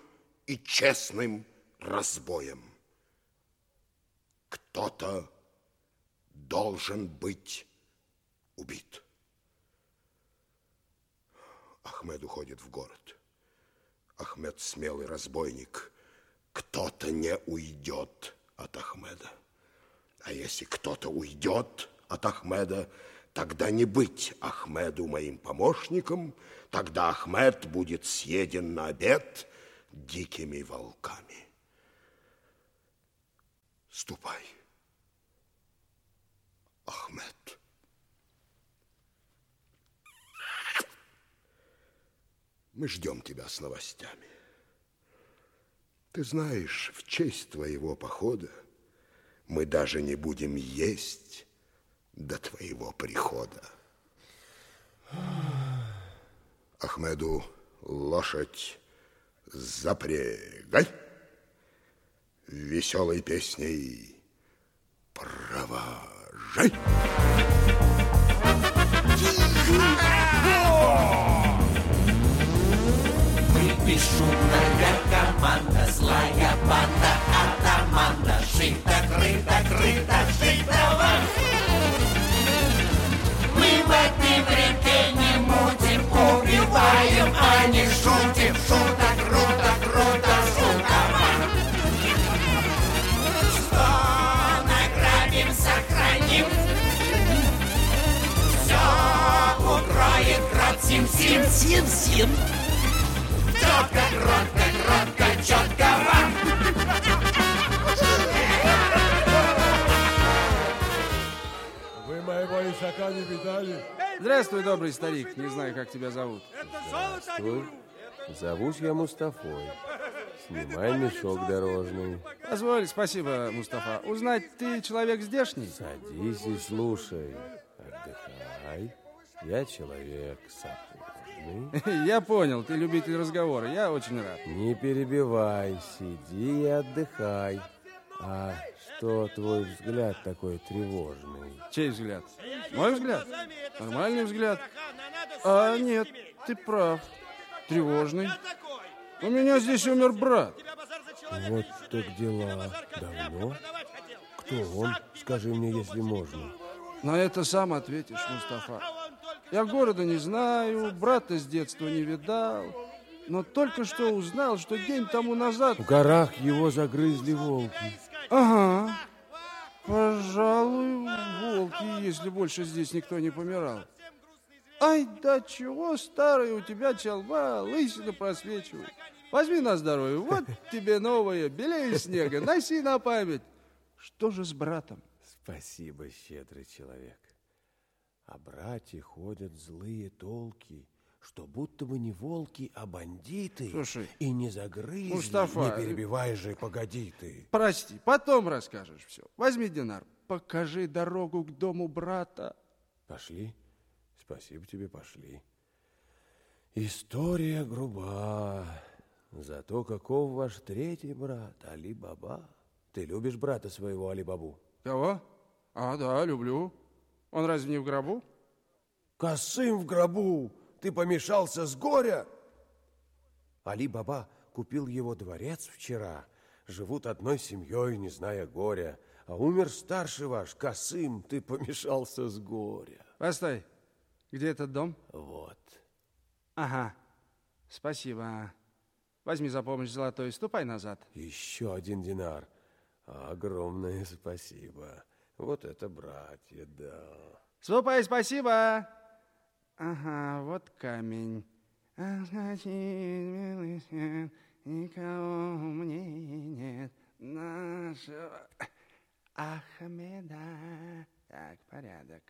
и честным разбоем. Кто-то должен быть убит. Ахмед уходит в город. Ахмед смелый разбойник. Кто-то не уйдет от Ахмеда. А если кто-то уйдет от Ахмеда, тогда не быть Ахмеду моим помощником, тогда Ахмед будет съеден на обед дикими волками. Ступай, Ахмед. Мы ждем тебя с новостями. Ты знаешь, в честь твоего похода мы даже не будем есть до твоего прихода. Ахмеду лошадь запрягай. Веселой песней провожай. Мы бесшумная команда, злая банда, атаманда, жито, крыто, крыто, жито Мы в этой убиваем, а не шутим, шуток, круто, круто, шутово. Что награбим, сохраним, все укроет град сим-сим, сим-сим. Четко, кротко, кротко, четко вам. Моего исака не видали? Здравствуй, добрый старик. Не знаю, как тебя зовут. Здравствуй. Зовусь я Мустафой. Снимай мешок дорожный. Позволь, спасибо, Мустафа. Узнать, ты человек здешний? Садись и слушай. Отдыхай. Я человек сапожный. Я понял, ты любитель разговора. Я очень рад. Не перебивай, сиди и отдыхай. А что твой взгляд такой тревожный? Чей взгляд? Мой взгляд? Нормальный взгляд. А нет, ты прав. Тревожный. У меня здесь умер брат. Вот так дела. Давно? Кто он? Скажи мне, если можно. На это сам ответишь, Мустафа. Я города не знаю, брата с детства не видал, но только что узнал, что день тому назад... В горах его загрызли волки. Ага. Пожалуй, волки, если больше здесь никто не помирал. Ай, да чего старый у тебя челба, лысина просвечивает. Возьми на здоровье, вот тебе новое, белее снега, носи на память. Что же с братом? Спасибо, щедрый человек. О брате ходят злые толки, что будто бы не волки, а бандиты. Слушай, и не загрызли. Мустафа, не перебивай же, погоди ты. Прости, потом расскажешь все. Возьми динар, покажи дорогу к дому брата. Пошли. Спасибо тебе, пошли. История груба. Зато каков ваш третий брат, Али-Баба? Ты любишь брата своего Али-Бабу? Кого? А, да, люблю. Он разве не в гробу? Косым в гробу! Ты помешался с горя? Али-Баба купил его дворец вчера. Живут одной семьей, не зная горя. А умер старший ваш, Косым, ты помешался с горя. Постой, где этот дом? Вот. Ага, спасибо. Возьми за помощь золотой и ступай назад. Еще один динар. Огромное спасибо. Вот это братья, да. Ступай, спасибо. Ага, вот камень. Никого мне нет нашего Ахмеда. Так, порядок.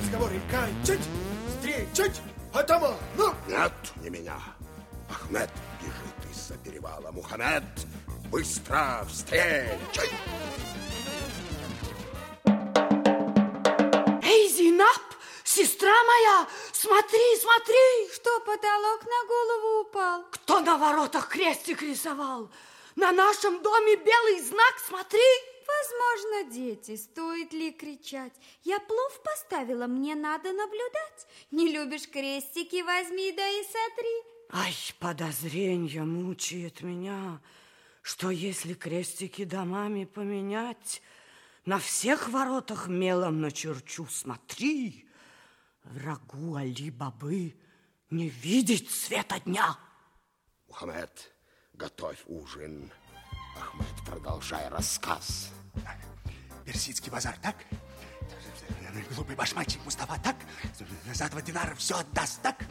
Разговоры кончить, встречать атамана. Нет, не меня. Ахмед бежит из-за перевала. Мухаммед, быстро встречай. Зинаб, сестра моя, смотри, смотри. Что, потолок на голову упал? Кто на воротах крестик рисовал? На нашем доме белый знак, смотри. Возможно, дети, стоит ли кричать? Я плов поставила, мне надо наблюдать. Не любишь крестики, возьми да и сотри. Ай, подозрение мучает меня, что если крестики домами поменять, на всех воротах мелом начерчу, смотри, врагу Али-Бабы не видеть света дня. Мухаммед, готовь ужин. Ахмед, продолжай рассказ. Персидский базар, так? Глупый башмачник Мустафа, так? За два динара все отдаст, так?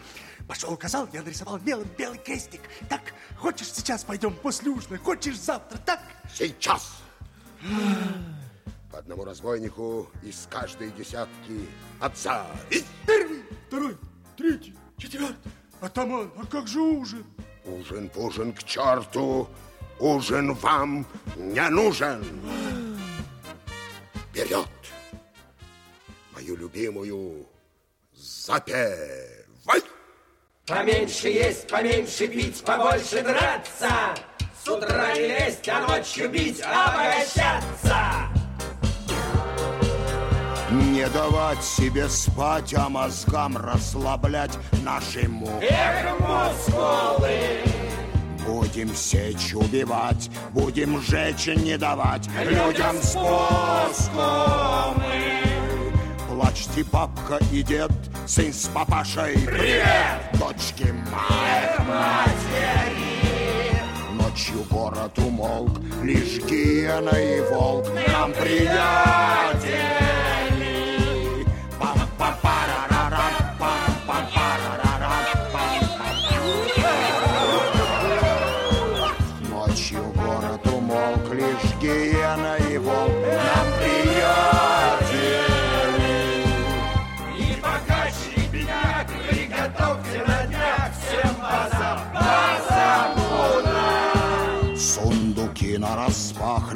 Пошел, указал, я нарисовал мелом белый крестик, так? Хочешь, сейчас пойдем после ужина, хочешь, завтра, так? Сейчас! По одному разбойнику из каждой десятки отца. Первый, второй, третий, четвертый. Атаман, а как же ужин? Ужин-пужин к черту, ужин вам не нужен. Вперед! Мою любимую запевай! Поменьше есть, поменьше пить, побольше драться. С утра не лезть, а ночью бить, обогащаться. Не давать себе спать, а мозгам расслаблять наши муки. Эх, мускулы! Будем сечь убивать, будем жечь не давать людям спуску мы. Плачьте, бабка и дед, сын с папашей. Привет! Дочки мать. матери! Ночью город умолк, лишь гиена и волк нам приятели.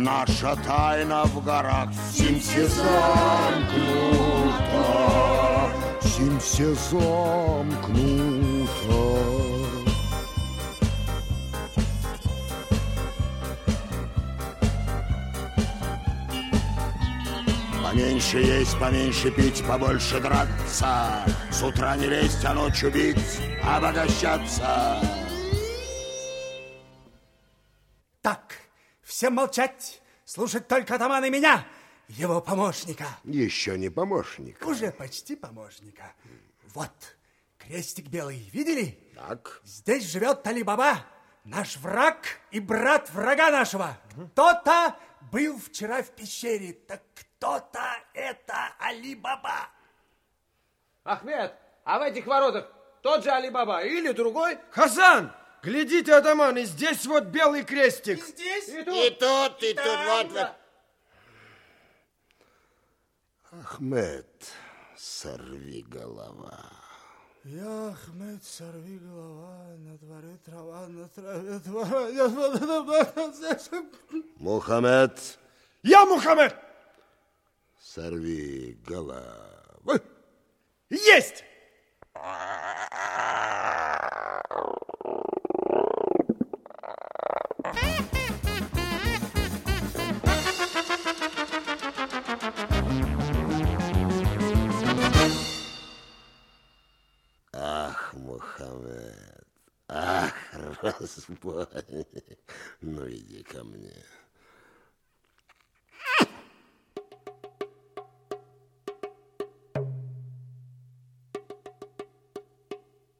Наша тайна в горах. Симси замкнута, Симси замкнута. Поменьше есть, поменьше пить, побольше драться. С утра не лезть, а ночью бить, обогащаться. Всем молчать, слушать только атамана и меня, его помощника. Еще не помощник. Уже почти помощника. Вот, крестик белый, видели? Так. Здесь живет Али-Баба, наш враг и брат врага нашего. Кто-то был вчера в пещере, так кто-то это Али-Баба. Ахмед, а в этих воротах тот же Али-Баба или другой? Хасан, глядите, атаманы, здесь вот белый крестик. здесь? И тут, И тут, и тут, вот, вот. Ахмед, сорви голова. Я, Ахмед, сорви голова, на дворе трава, на траве твора. Мухаммед, Я Мухаммед! сорви голову. Есть! Ну, иди ко мне.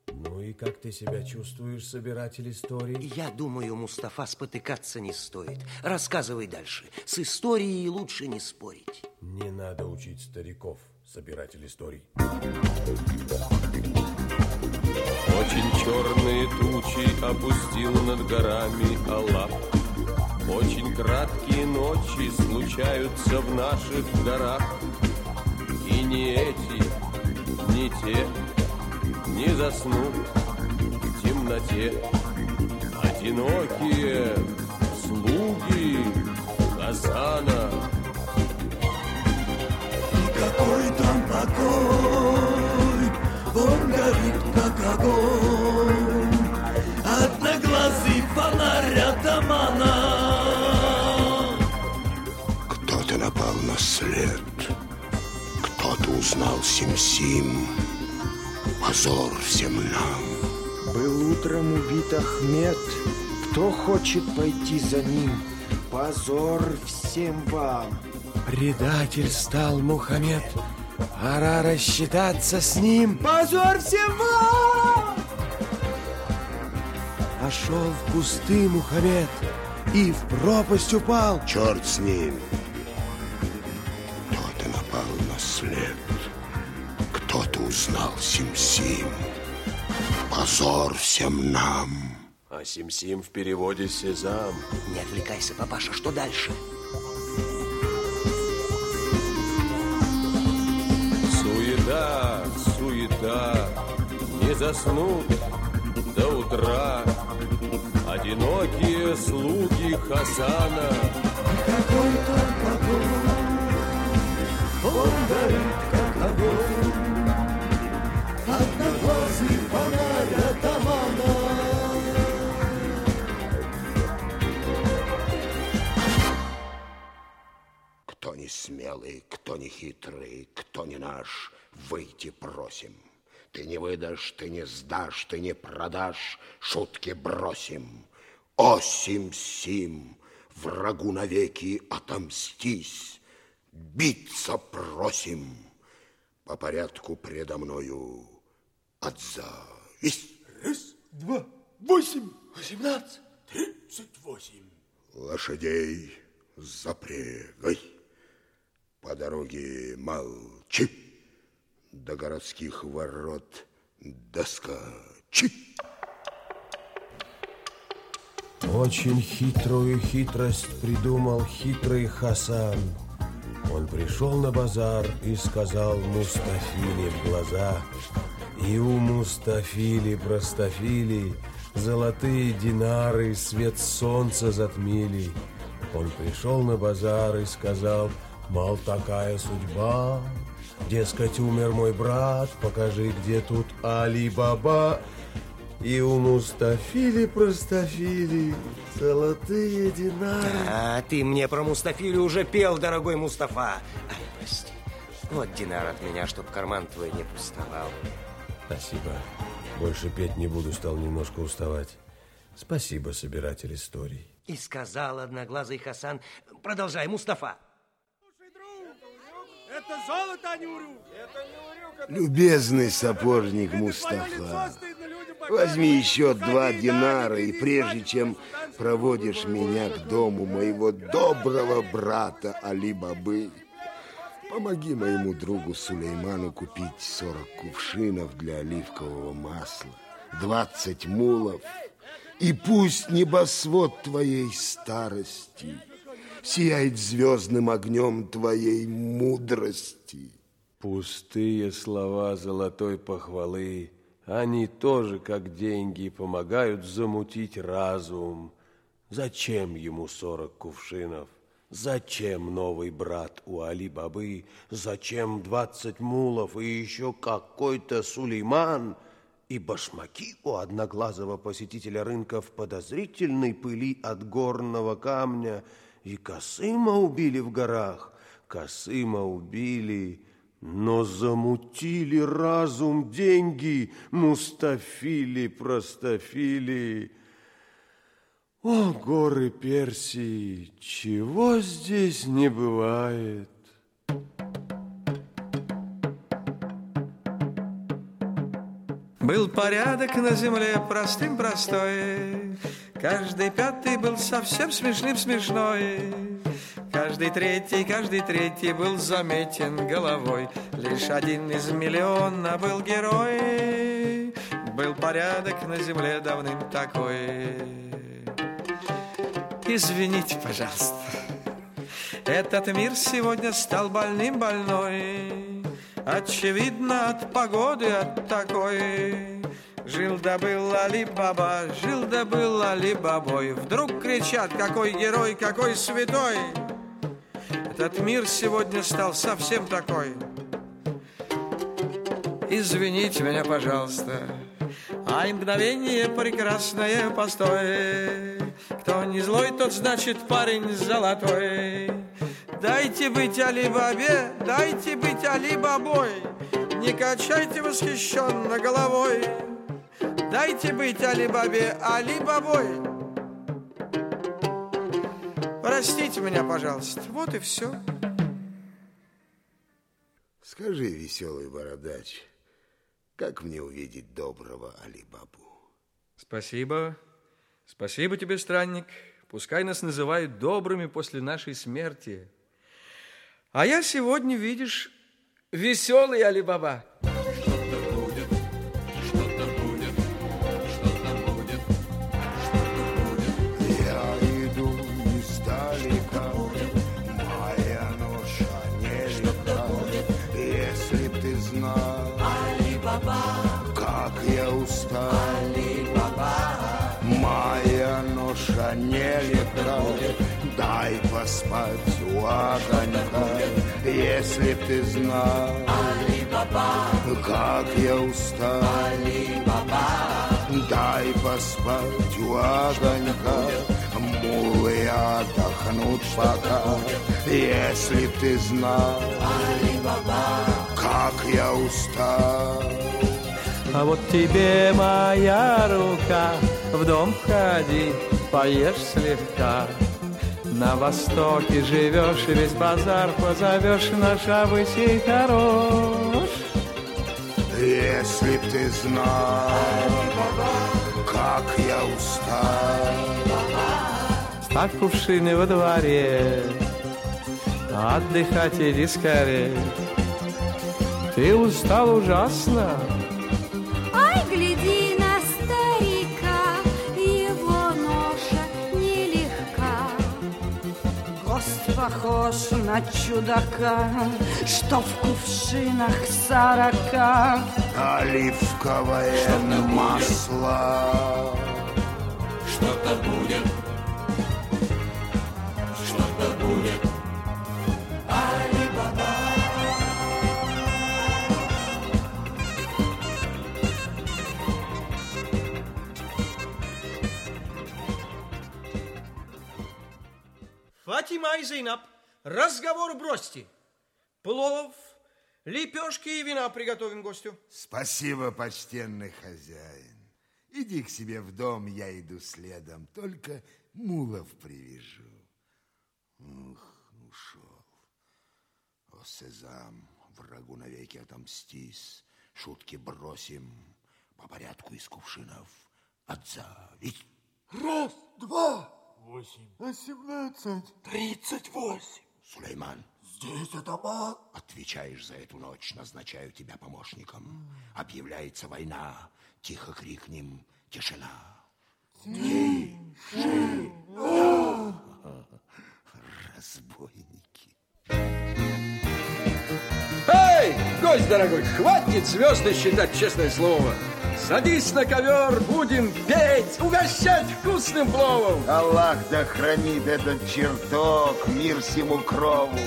Ну и как ты себя чувствуешь, собиратель историй? Я думаю, Мустафа, спотыкаться не стоит. Рассказывай дальше. С историей лучше не спорить. Не надо учить стариков, собиратель историй. Очень черные тучи опустил над горами Аллах. Очень краткие ночи случаются в наших горах. И не эти, не те не заснут в темноте. Одинокие слуги Хасана. Какой там покой, он горит, огонь. Одноглазый фонарь атамана. Кто-то напал на след. Кто-то узнал Сим-Сим. Позор всем нам. Был утром убит Ахмед. Кто хочет пойти за ним? Позор всем вам. Предатель стал Мухаммед. Пора рассчитаться с ним. Позор всем вам! Пошел в кусты Мухаммед и в пропасть упал. Черт с ним. Кто-то напал на след. Кто-то узнал Сим-Сим. Позор всем нам. А Сим-Сим в переводе Сезам. Не отвлекайся, папаша, что дальше? Суета, суета, не заснут до утра. Одинокие слуги Хасана. Какой там покой, он горит, как огонь. Одноглазый фонарь атамана. Кто не смелый, кто не хитрый, кто не наш, выйти просим. Ты не выдашь, ты не сдашь, ты не продашь, шутки бросим. О, Сим-Сим, врагу навеки отомстись, биться просим. По порядку предо мною отзовись. Раз, два, восемь, восемнадцать, тридцать восемь. Лошадей запрягай. По дороге молчи. До городских ворот доскочи. Очень хитрую хитрость придумал хитрый Хасан. Он пришел на базар и сказал Мустафиле в глаза. И у Мустафили простофили золотые динары свет солнца затмили. Он пришел на базар и сказал, мол, такая судьба. Дескать, умер мой брат, покажи, где тут Али-Баба. И у Мустафили простофили золотые динары. А ты мне про Мустафилю уже пел, дорогой Мустафа. Ай, прости. Вот динар от меня, чтоб карман твой не пустовал. Спасибо. Больше петь не буду, стал немножко уставать. Спасибо, собиратель историй. И сказал одноглазый Хасан, продолжай, Мустафа. Это золото, а не урюк. Это не урюк. Любезный сапожник Мустафа, возьми еще два динара, и прежде чем проводишь меня к дому моего доброго брата Али-Бабы, помоги моему другу Сулейману купить 40 кувшинов для оливкового масла, 20 мулов, и пусть небосвод твоей старости сияет звездным огнем твоей мудрости. Пустые слова золотой похвалы, они тоже, как деньги, помогают замутить разум. Зачем ему сорок кувшинов? Зачем новый брат у Али-Бабы? Зачем двадцать мулов и еще какой-то Сулейман? И башмаки у одноглазого посетителя рынка в подозрительной пыли от горного камня. И Касыма убили в горах. Касыма убили... Но замутили разум деньги, Мустафили, простофили. О, горы Персии, чего здесь не бывает? Был порядок на земле простым простой, Каждый пятый был совсем смешным смешной. Каждый третий, каждый третий был заметен головой. Лишь один из миллиона был герой. Был порядок на земле давным такой. Извините, пожалуйста. Этот мир сегодня стал больным больной. Очевидно, от погоды, от такой. Жил да был Али-Баба, жил да был Али-Бабой. Вдруг кричат, какой герой, какой святой. Этот мир сегодня стал совсем такой. Извините меня, пожалуйста, а мгновение прекрасное постой. Кто не злой, тот значит парень золотой. Дайте быть Али-Бабе, дайте быть Али-Бабой. Не качайте восхищенно головой. Дайте быть Али-Бабе Али-Бабой. Простите меня, пожалуйста. Вот и все. Скажи, веселый бородач, как мне увидеть доброго Али-Бабу? Спасибо. Спасибо тебе, странник. Пускай нас называют добрыми после нашей смерти. А я сегодня, видишь, веселый Али-Баба. Огонька, если б ты знал, как я устал. Дай поспать у огонька, мулы отдохнут пока. Если б ты знал, как я устал. А вот тебе моя рука, в дом входи, поешь слегка. На востоке живешь, и весь базар позовешь, наш Абысей хорош. Если б ты знал, как я устал. Ставь кувшины во дворе, отдыхать иди скорее. Ты устал ужасно, похож на чудака, что в кувшинах сорока. Оливковое масло. Что-то будет, Фатима и Зейнаб, разговор бросьте. Плов, лепешки и вина приготовим гостю. Спасибо, почтенный хозяин. Иди к себе в дом, я иду следом, только мулов привяжу. Ух, ушел. О, Сезам, врагу навеки отомстись, шутки бросим, по порядку из кувшинов отзовись. Раз, два, восемь, восемнадцать, тридцать восемь. Сулейман, Здесь атаман. отвечаешь за эту ночь, назначаю тебя помощником. Объявляется война, тихо крикнем «Тишина!» Тишина. Разбойники. Эй, гость дорогой, хватит звезды считать честное слово. Садись на ковер, будем петь, угощать вкусным пловом. Аллах да хранит этот чертог, мир всему крову.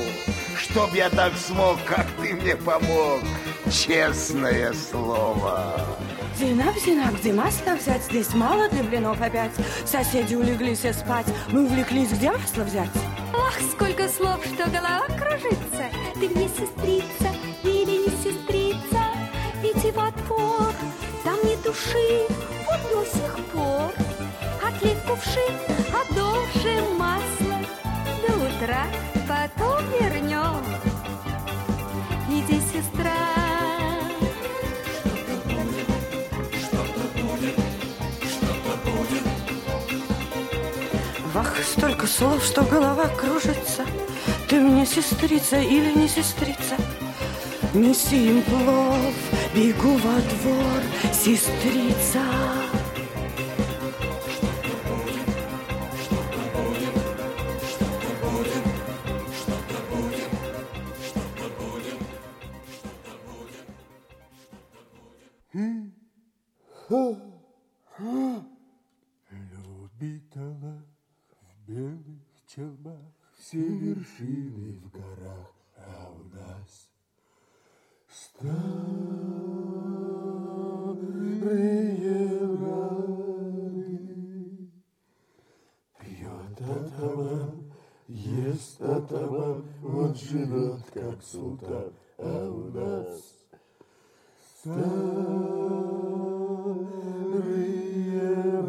Чтоб я так смог, как ты мне помог, честное слово. Зинаб, Зинаб, где масло взять? Здесь мало для блинов опять. Соседи улеглись спать. Мы увлеклись, где масло взять? Ах, сколько слов, что голова кружится. Ты мне сестрица или не сестрица? Души, вот до сих пор. Отлив кувшин, одолжим масло. До утра потом вернем. Иди, сестра. Вах, столько слов, что голова кружится. Ты мне сестрица или не сестрица? Неси им плов, бегу во двор, сестрица. Любит Аллах в белых челмах все вершины в горах, а у нас старые раны. Пьет атаман, ест атаман, он живет как султан, а у нас старые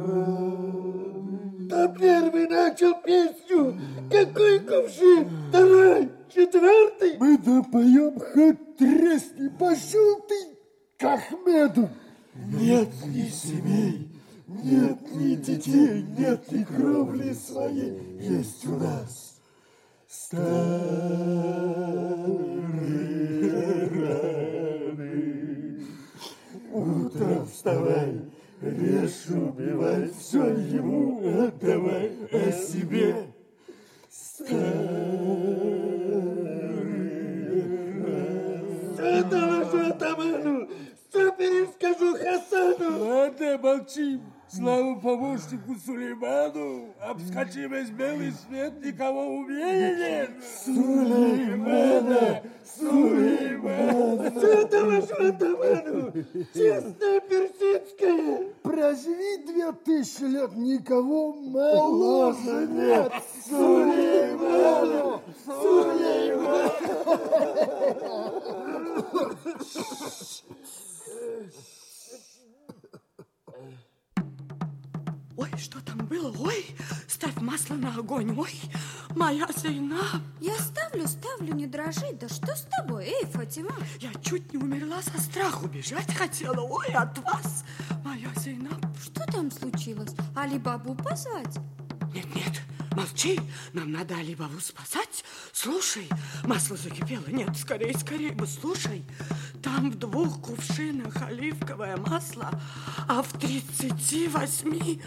раны. Да первый начал песню. Какой кувшин? Второй, четвертый. Мы допоем хоть тресни. Пошел ты к Ахмеду. Нет ни семей, нет ни детей, нет ни кровли своей. Есть у нас старые раны. Утром вставай, режь, убивай, все ему отдавай, о себе старые перескажу Хасану. Ладно, молчим. Слава помощнику Сулейману, обскочи весь белый свет, никого умнее нет. Сулеймана, Сулеймана. Что это вашу атаману? Честная персидская. Проживи две тысячи лет, никого моложе нет. Сулеймана, Сулеймана. Ой, что там было? Ой, ставь масло на огонь. Ой, моя Зейнаб. Я ставлю, ставлю, не дрожи. Да что с тобой, эй, Фатима? Я чуть не умерла со страху, бежать хотела. Ой, от вас, моя Зейнаб. Что там случилось? Али-бабу позвать? Нет, нет, молчи. Нам надо Алибабу спасать. Слушай, масло закипело. Нет, скорее, скорее бы, слушай. Там в двух кувшинах оливковое масло, а в тридцати восьми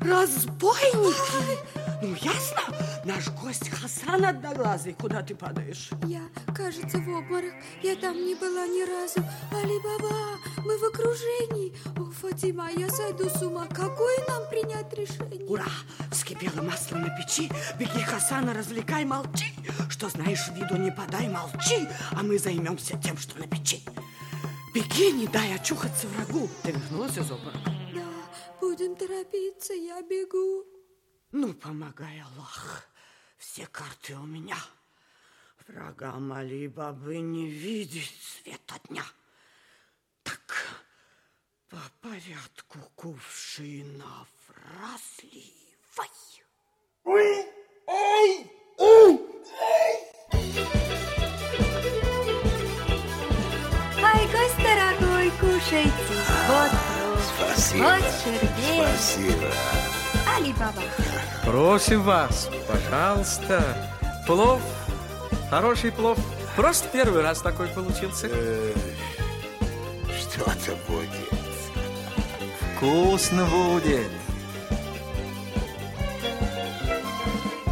разбойники. Ну, ясно? Наш гость Хасан одноглазый. Куда ты падаешь? Я, кажется, в обморок. Я там не была ни разу. Али-баба, мы в окружении. О, Фатима, я сойду с ума. Какое нам принять решение? Ура! Вскипело масло на печи. Беги, Хасана, развлекай, молчи. Что знаешь, виду не подай, молчи. А мы займемся тем, что на печи. Беги, не дай очухаться врагу. Ты вернулась из обморока? Будем торопиться, я бегу. Ну, помогай, Аллах. Все карты у меня. Врагам Али-Бабы не видеть света дня. Так, папа порядку кувшинов разливай. Ой, эй, эй, Ай, гость дорогой, кушайте. Вот Спасибо. вот шербет. Спасибо. Али-баба. Просим вас, пожалуйста. Плов, хороший плов. Просто первый раз такой получился. Что-то будет. Вкусно будет.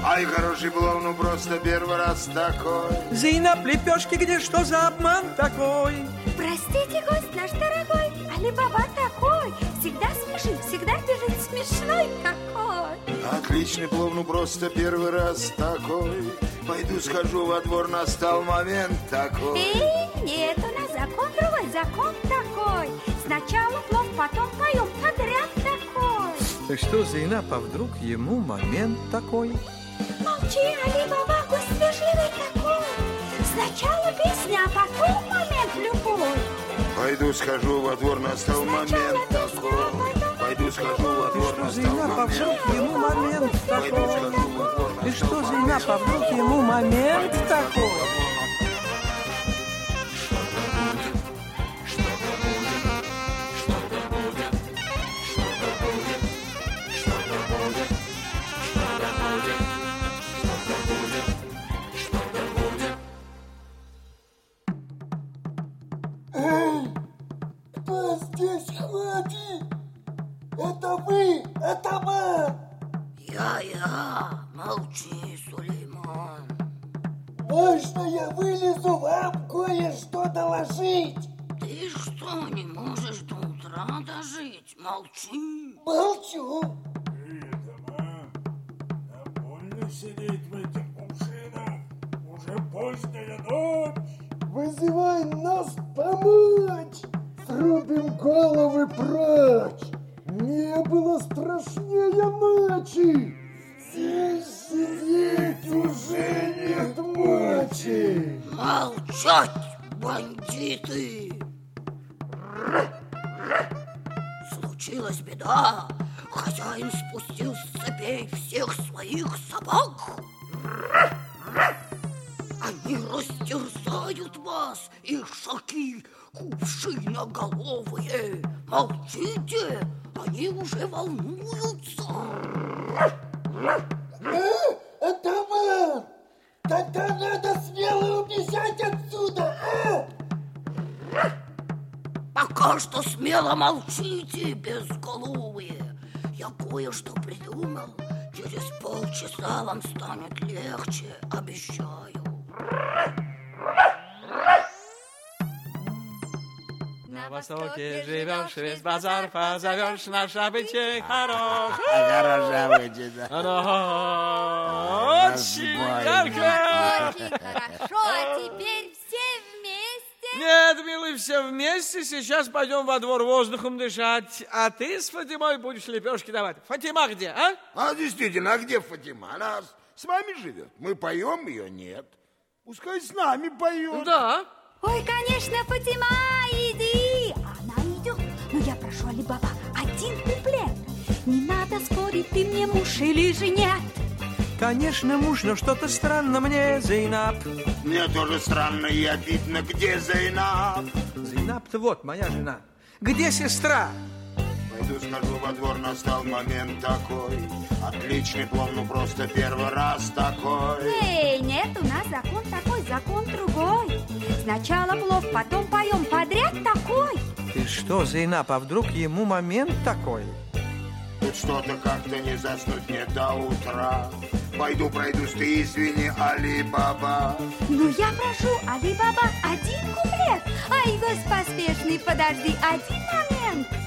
Ай, хороший плов, ну просто первый раз такой. Зейнаб, лепешки, где что за обман такой? Простите, гость наш дорогой, Али-баба такой. Всегда смешит, всегда бежит смешной какой. Отличный плов, ну просто первый раз такой. Пойду схожу во двор, настал момент такой. Эй, нет, у нас закон другой, закон такой. Сначала плов, потом поем, подряд такой. Так что, Зейнаб, а вдруг ему момент такой? Молчи, Али-баба, гость вежливый такой. Сначала песня, а потом момент любой. Пойду схожу во двор, настал момент такой. Пойду схожу во двор, настал Зейнаб, а вдруг ему момент такой? И что, Зейнаб, а вдруг ему момент такой? Ходит? Это вы, атаман! Я-я, молчи, Сулейман. Можно я вылезу вам кое-что доложить? Ты что, не можешь до утра дожить? Молчи. Молчу. Больно сидеть в этих кувшинах. Уже поздняя ночь. Вызывай нас помочь! Срубим головы прочь! Не было страшнее ночи! Здесь сидеть уже нет мочи! Молчать, бандиты! Случилась беда. Хозяин спустил с цепей всех своих собак. Они растерзают вас, ишаки кувшиноголовые. Молчите, они уже волнуются. А, атаман! Тогда надо смело убежать отсюда, а? Пока что смело молчите, безголовые. Я кое-что придумал. Через полчаса вам станет легче, обещаю. На востоке живешь, весь базар позовешь, наш обычай хорош. Хороша выйдет, да. Оно очень ярко. Хорошо, а теперь все вместе. Нет, милый, все вместе. Сейчас пойдем во двор воздухом дышать. А ты с Фатимой будешь лепешки давать. Фатима где, а? А действительно, а где Фатима? Она с- с вами живет. Мы поем, ее нет. Пускай с нами поет. Да. Ой, конечно, Фатима, Али-баба, один куплет. Не надо спорить, ты мне муж или же нет. Конечно, муж, но что-то странно мне, Зейнаб. Мне тоже странно и обидно, где Зайнаб? Зейнаб-то вот моя жена. Где сестра? Пойду схожу во двор, настал момент такой. Отличный плов, ну просто первый раз такой. Эй, нет, у нас закон такой, закон другой. Сначала плов, потом поем подряд такой. Ты что, Зейнаб, а вдруг ему момент такой? Тут что-то как-то не заснуть мне до утра. Пойду пройдусь, ты извини, Али-Баба. Ну, я прошу, Али-баба, один куплет. Ай, гость поспешный, подожди, один момент.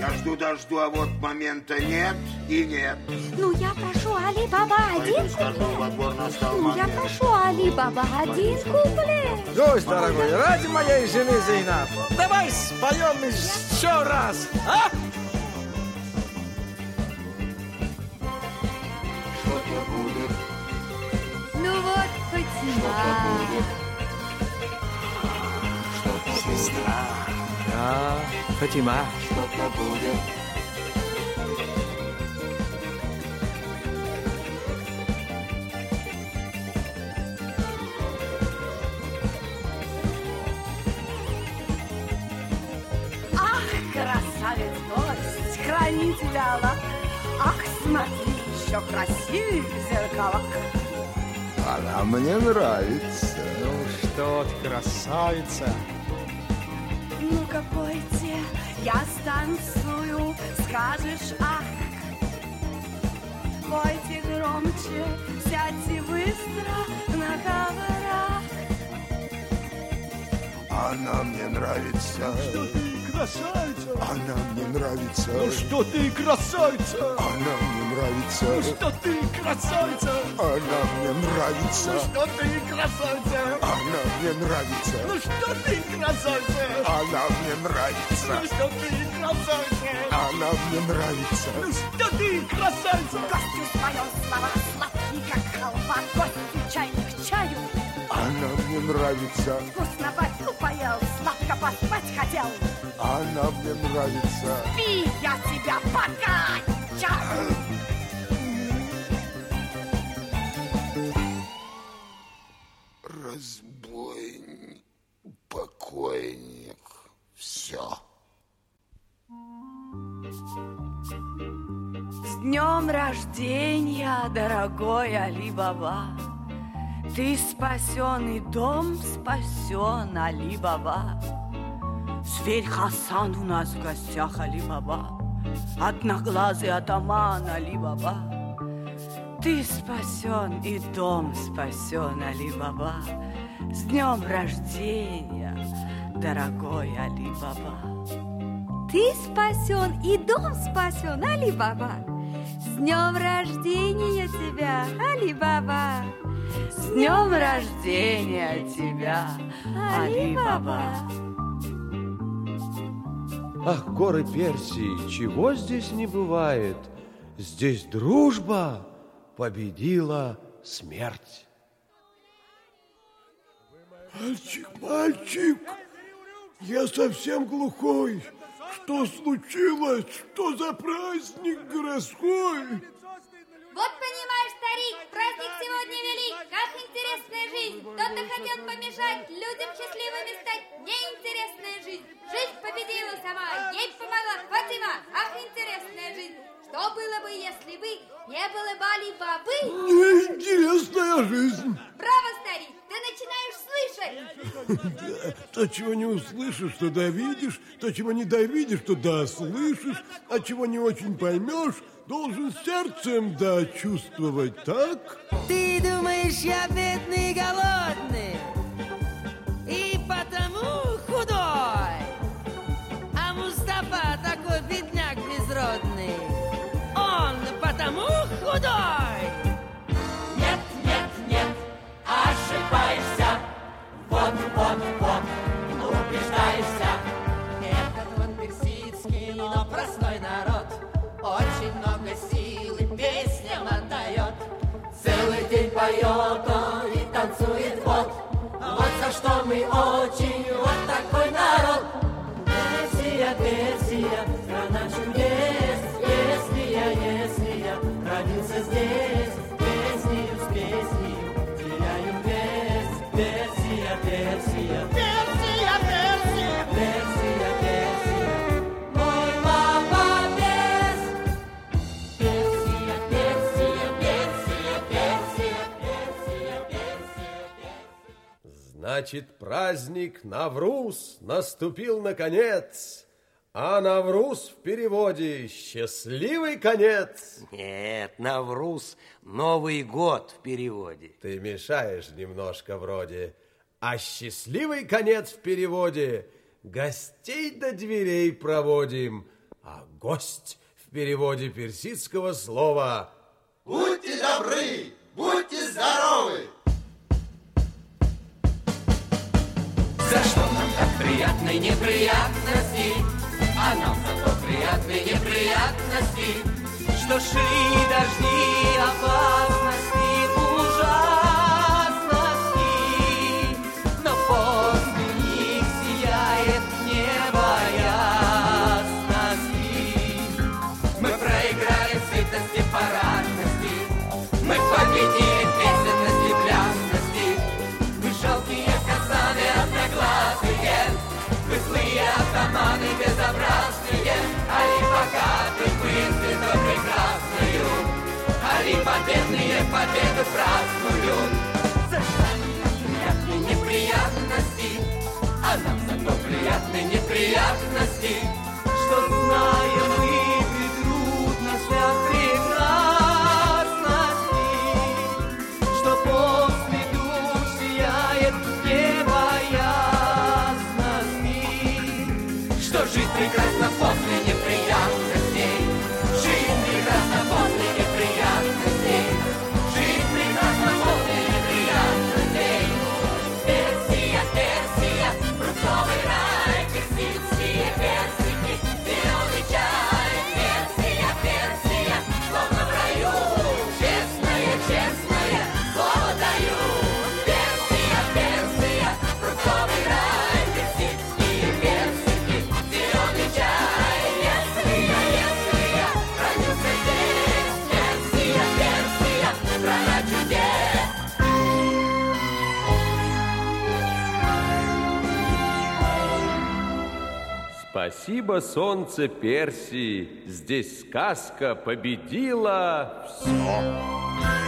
Я жду, дожду, а вот момента нет и нет. Ну, я прошу, Али-баба, один куплет. во двор, настал Ну, я прошу, Али-баба, один куплет. Гость, дорогой, ради моей жены Зейнаб, давай споем еще раз, а? Ну вот, Фатима. Сестра. А, Фатима. Что-то будет. Ах, красавец гость, хранитель Аллах. Ах, смотри, еще красивее в зеркалах. Она мне нравится. Ну что ты, красавица. Ну-ка, пойте, я станцую, скажешь ах. Пойте громче, сядьте быстро на коврах. Она мне нравится. Что ты, красавица. Она мне нравится. Ну что ты, красавица. Она мне нравится. Ну что ты, красавица. Она мне нравится. Ну что ты, красавица. Она мне нравится. Ну что ты, красавица. Она мне нравится. Ну что ты, красавица. Она мне нравится. Ну что ты, красавица. Гостю свое слова сладкий, как халва. Гостю чайник к чаю. Она мне нравится. Вкусно вафлю поел, сладко поспать хотел. Она мне нравится. Спи, я тебя покачаю. Разбойник, покойник, все. С днем рождения, дорогой Али-Баба! Ты спасен, и дом спасен, Али-Баба! Зверь Хасан у нас в гостях, Али-Баба! Одноглазый атаман, Али-Баба! Ты спасен, и дом спасен, Али-Баба! С днем рождения, дорогой Али-Баба! Ты спасен, и дом спасен, Али-Баба. С днем рождения тебя, Али-Баба. С днем рождения тебя, Али-Баба. Ах, горы Персии, чего здесь не бывает? Здесь дружба победила смерть. Мальчик, мальчик, я совсем глухой. Что случилось? Что за праздник городской? Вот понимаешь, старик, праздник сегодня велик. Как интересная жизнь. Кто-то хотел помешать людям счастливыми стать. Неинтересная жизнь. Жизнь победила сама. Ей помогла Фатима. Ах, интересная жизнь. Что было бы, если бы не было Бали Бабы? Неинтересная жизнь. Браво, старик, ты начинаешь слышать. То, чего не услышишь, то довидишь, то, чего не довидишь, то дослышишь, а чего не очень поймешь, должен сердцем дочувствовать, так? Ты думаешь, я бедный и голодный, и потому поет он и танцует вот Вот за что мы очень вот такой народ Персия, Персия, страна чудес Если я, если я родился здесь Песнею с песнею теряю вес Персия, Персия Персия, Значит, праздник Навруз наступил наконец, а Навруз в переводе «счастливый конец». Нет, Навруз – Новый год в переводе. Ты мешаешь немножко вроде. А счастливый конец в переводе «гостей до дверей проводим», а гость в переводе персидского слова Будьте добры, будьте здоровы! Приятны неприятности? А нам зато приятны неприятности, Что шли дожди опасности, победу празднуют. Зажигают приятные неприятности, а нам зато приятные неприятности, что знаем мы при трудностях прекрасности, что после душ сияет небо ясности, что жизнь прекрасна Спасибо, солнце Персии, здесь сказка победила все.